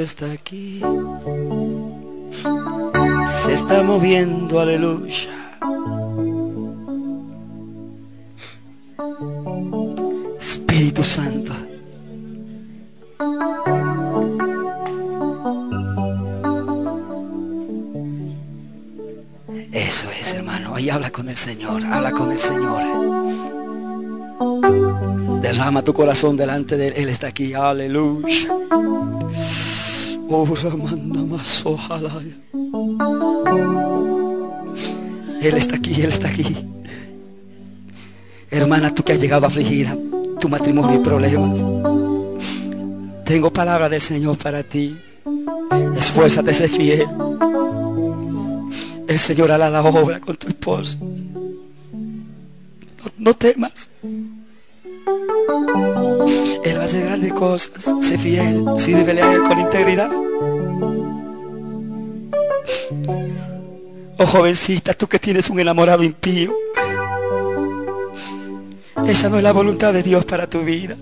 Está aquí. Se está moviendo, aleluya. Espíritu Santo. Eso es, hermano. Ahí habla con el Señor. Habla con el Señor. Derrama tu corazón delante de. Él está aquí. Aleluya. Él está aquí, Él está aquí. Hermana, tú que has llegado a afligir a tu matrimonio y problemas. Tengo palabra del Señor para ti. Esfuérzate, sé fiel. El Señor hará la obra con tu esposo. No temas. Él va a hacer grandes cosas. Sé fiel. Sírvele a Él con integridad. Oh jovencita, tú que tienes un enamorado impío. Esa no es la voluntad de Dios para tu vida.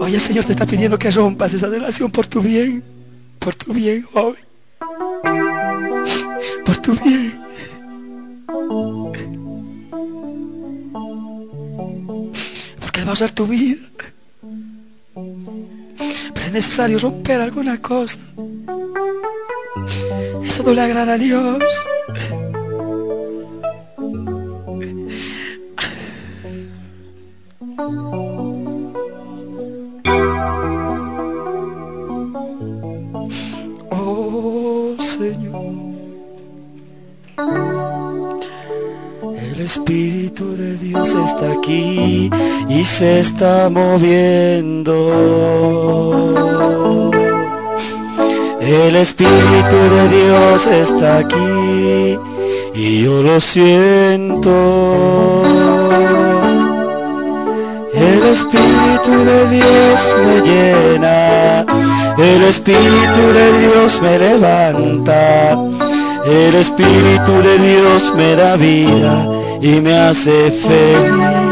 Hoy el Señor te está pidiendo que rompas esa relación por tu bien. Por tu bien, joven. Por tu bien. Usar tu vida. Pero es necesario romper alguna cosa. Eso no le agrada a Dios. Espíritu de Dios está aquí y se está moviendo. El Espíritu de Dios está aquí y yo lo siento. El Espíritu de Dios me llena, el Espíritu de Dios me levanta, el Espíritu de Dios me da vida y me hace feliz.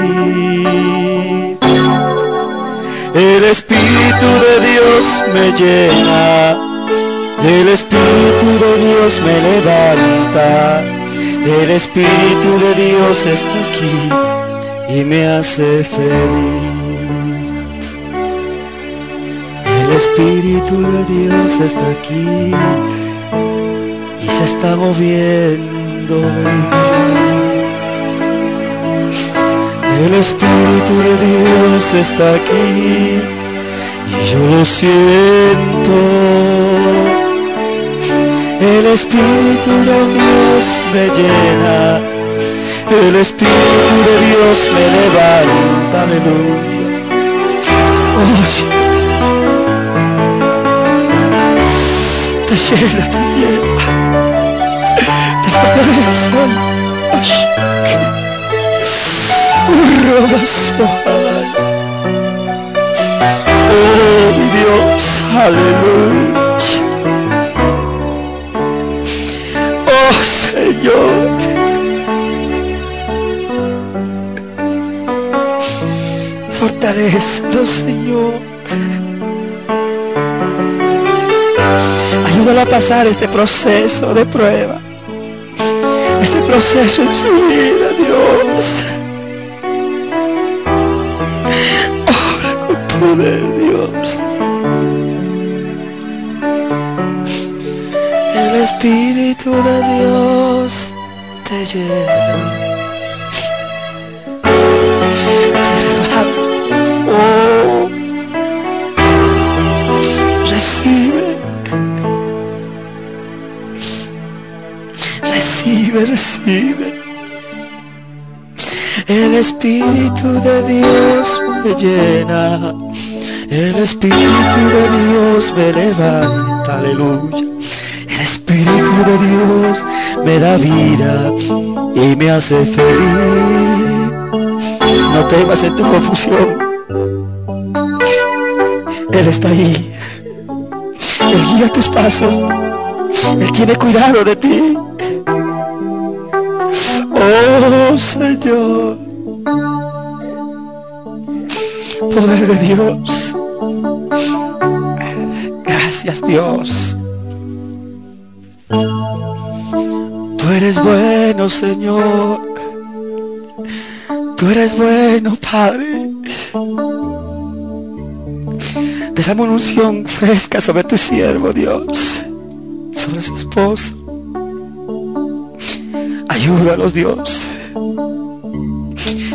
El Espíritu de Dios me llena, el Espíritu de Dios me levanta, el Espíritu de Dios está aquí y me hace feliz. El Espíritu de Dios está aquí y se está moviendo. El Espíritu de Dios está aquí y yo lo siento. El Espíritu de Dios me llena. El Espíritu de Dios me levanta. Aleluya. Oye. Te llena, Oh, mi Dios, aleluya. Oh, Señor. Fortalecelo, Señor. Ayúdalo a pasar este proceso de prueba. Este proceso en su vida, Dios. Poder, Dios. El Espíritu de Dios te llena. Oh, recibe, recibe, recibe. El Espíritu de Dios me llena. El Espíritu de Dios me levanta. Aleluya. El Espíritu de Dios me da vida y me hace feliz. No temas en tu confusión. Él está ahí. Él guía tus pasos. Él tiene cuidado de ti. Oh Señor. De Dios. Gracias Dios. Tú eres bueno Señor. Tú eres bueno Padre. Desame una unción fresca sobre tu siervo Dios. Sobre su esposa. Ayúdalos, Dios.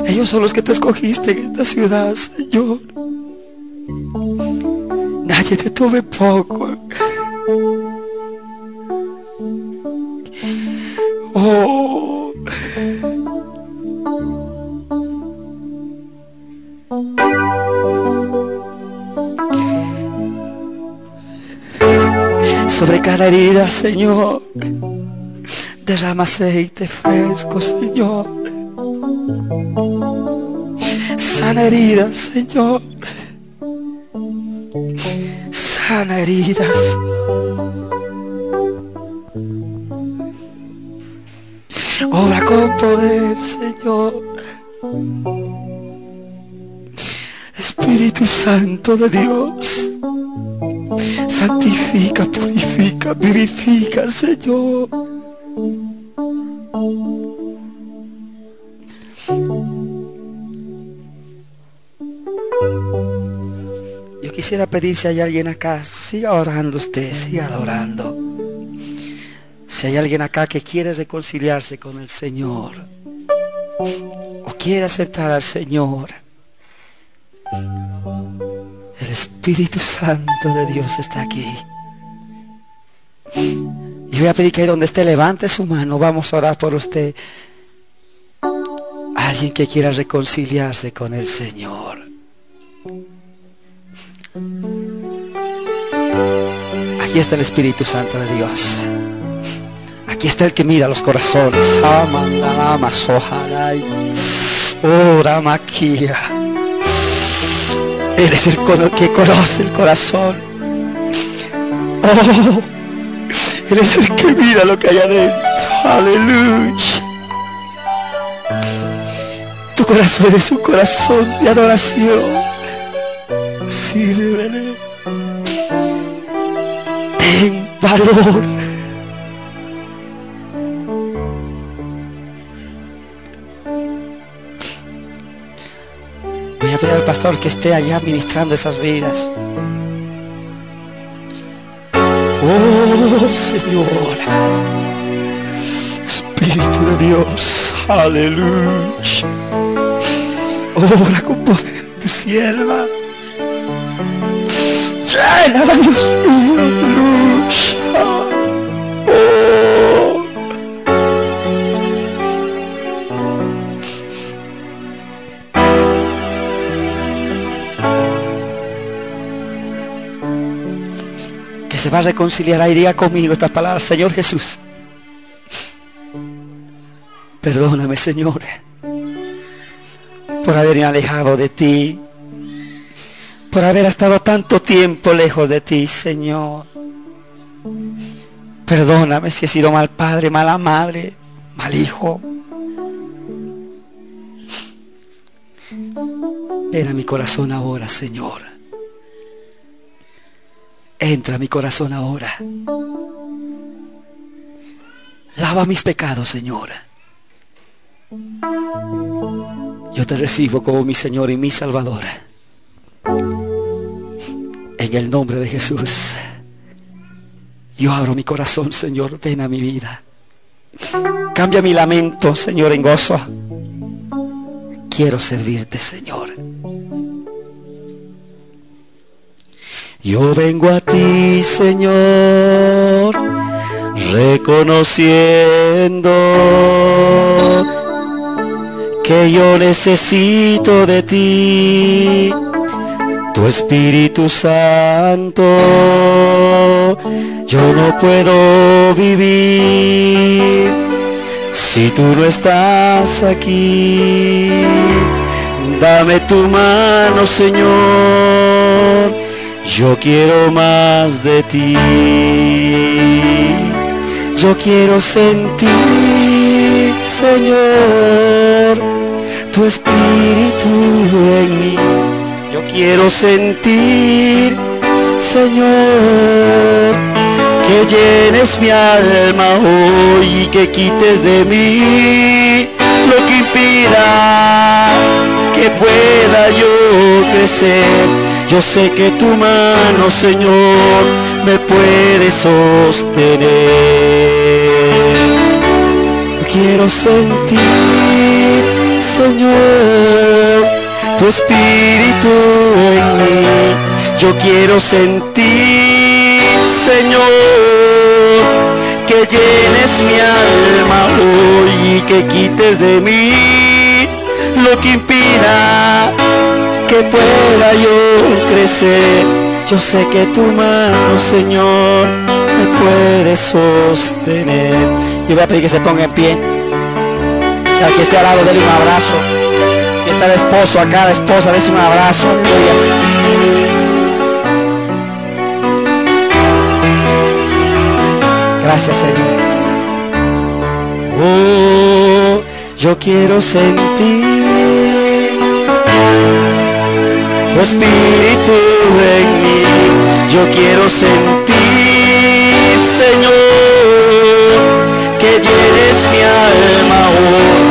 Ellos son los que tú escogiste en esta ciudad, Señor. Nadie te tome poco. Oh. Sobre cada herida, Señor. Derrama aceite fresco, Señor. Sana heridas, Señor. Heridas. Obra con poder, Señor. Espíritu Santo de Dios. Santifica, purifica, vivifica, Señor. Si hay alguien acá, siga orando usted, siga adorando. Si hay alguien acá que quiere reconciliarse con el Señor o quiere aceptar al Señor, el Espíritu Santo de Dios está aquí. Y voy a pedir que donde esté levante su mano, vamos a orar por usted. Alguien que quiera reconciliarse con el Señor. Aquí está el Espíritu Santo de Dios. Aquí está el que mira los corazones. Ora maquia. Eres el que conoce el corazón. Oh, eres el que mira lo que hay adentro. Aleluya. Tu corazón es un corazón de adoración. Sírvele. Ten valor. Voy a pedir al pastor que esté allá ministrando esas vidas. Oh Señor. Espíritu de Dios. Aleluya. Obra con poder tu sierva. Aleluya. Oh. Que se va a reconciliar ahí, diga conmigo estas palabras, Señor Jesús. Perdóname, Señor, por haberme alejado de ti, por haber estado tanto tiempo lejos de ti, Señor. Perdóname si he sido mal padre, mala madre, mal hijo. Ven a mi corazón ahora, Señor. Entra a mi corazón ahora. Lava mis pecados, Señor. Yo te recibo como mi Señor y mi Salvador. En el nombre de Jesús. Yo abro mi corazón, Señor. Ven a mi vida. Cambia mi lamento, Señor, en gozo. Quiero servirte, Señor. Yo vengo a ti, Señor, reconociendo que yo necesito de ti, tu Espíritu Santo. Yo no puedo vivir si tú no estás aquí. Dame tu mano, Señor. Yo quiero más de ti. Yo quiero sentir, Señor, tu espíritu en mí. Yo quiero sentir, Señor, que llenes mi alma hoy y que quites de mí lo que impida que pueda yo crecer. Yo sé que tu mano, Señor, me puede sostener. Yo quiero sentir, Señor, tu espíritu en mí. Yo quiero sentir, Señor, que llenes mi alma hoy y que quites de mí lo que impida que pueda yo crecer. Yo sé que tu mano, Señor, me puede sostener. Y voy a pedir que se ponga en pie. Al que esté al lado, dele un abrazo. El esposo acá, la esposa, dése un abrazo. Gracias, Señor. Oh, yo quiero sentir tu espíritu en mí. Yo quiero sentir, Señor, que llenes mi alma hoy.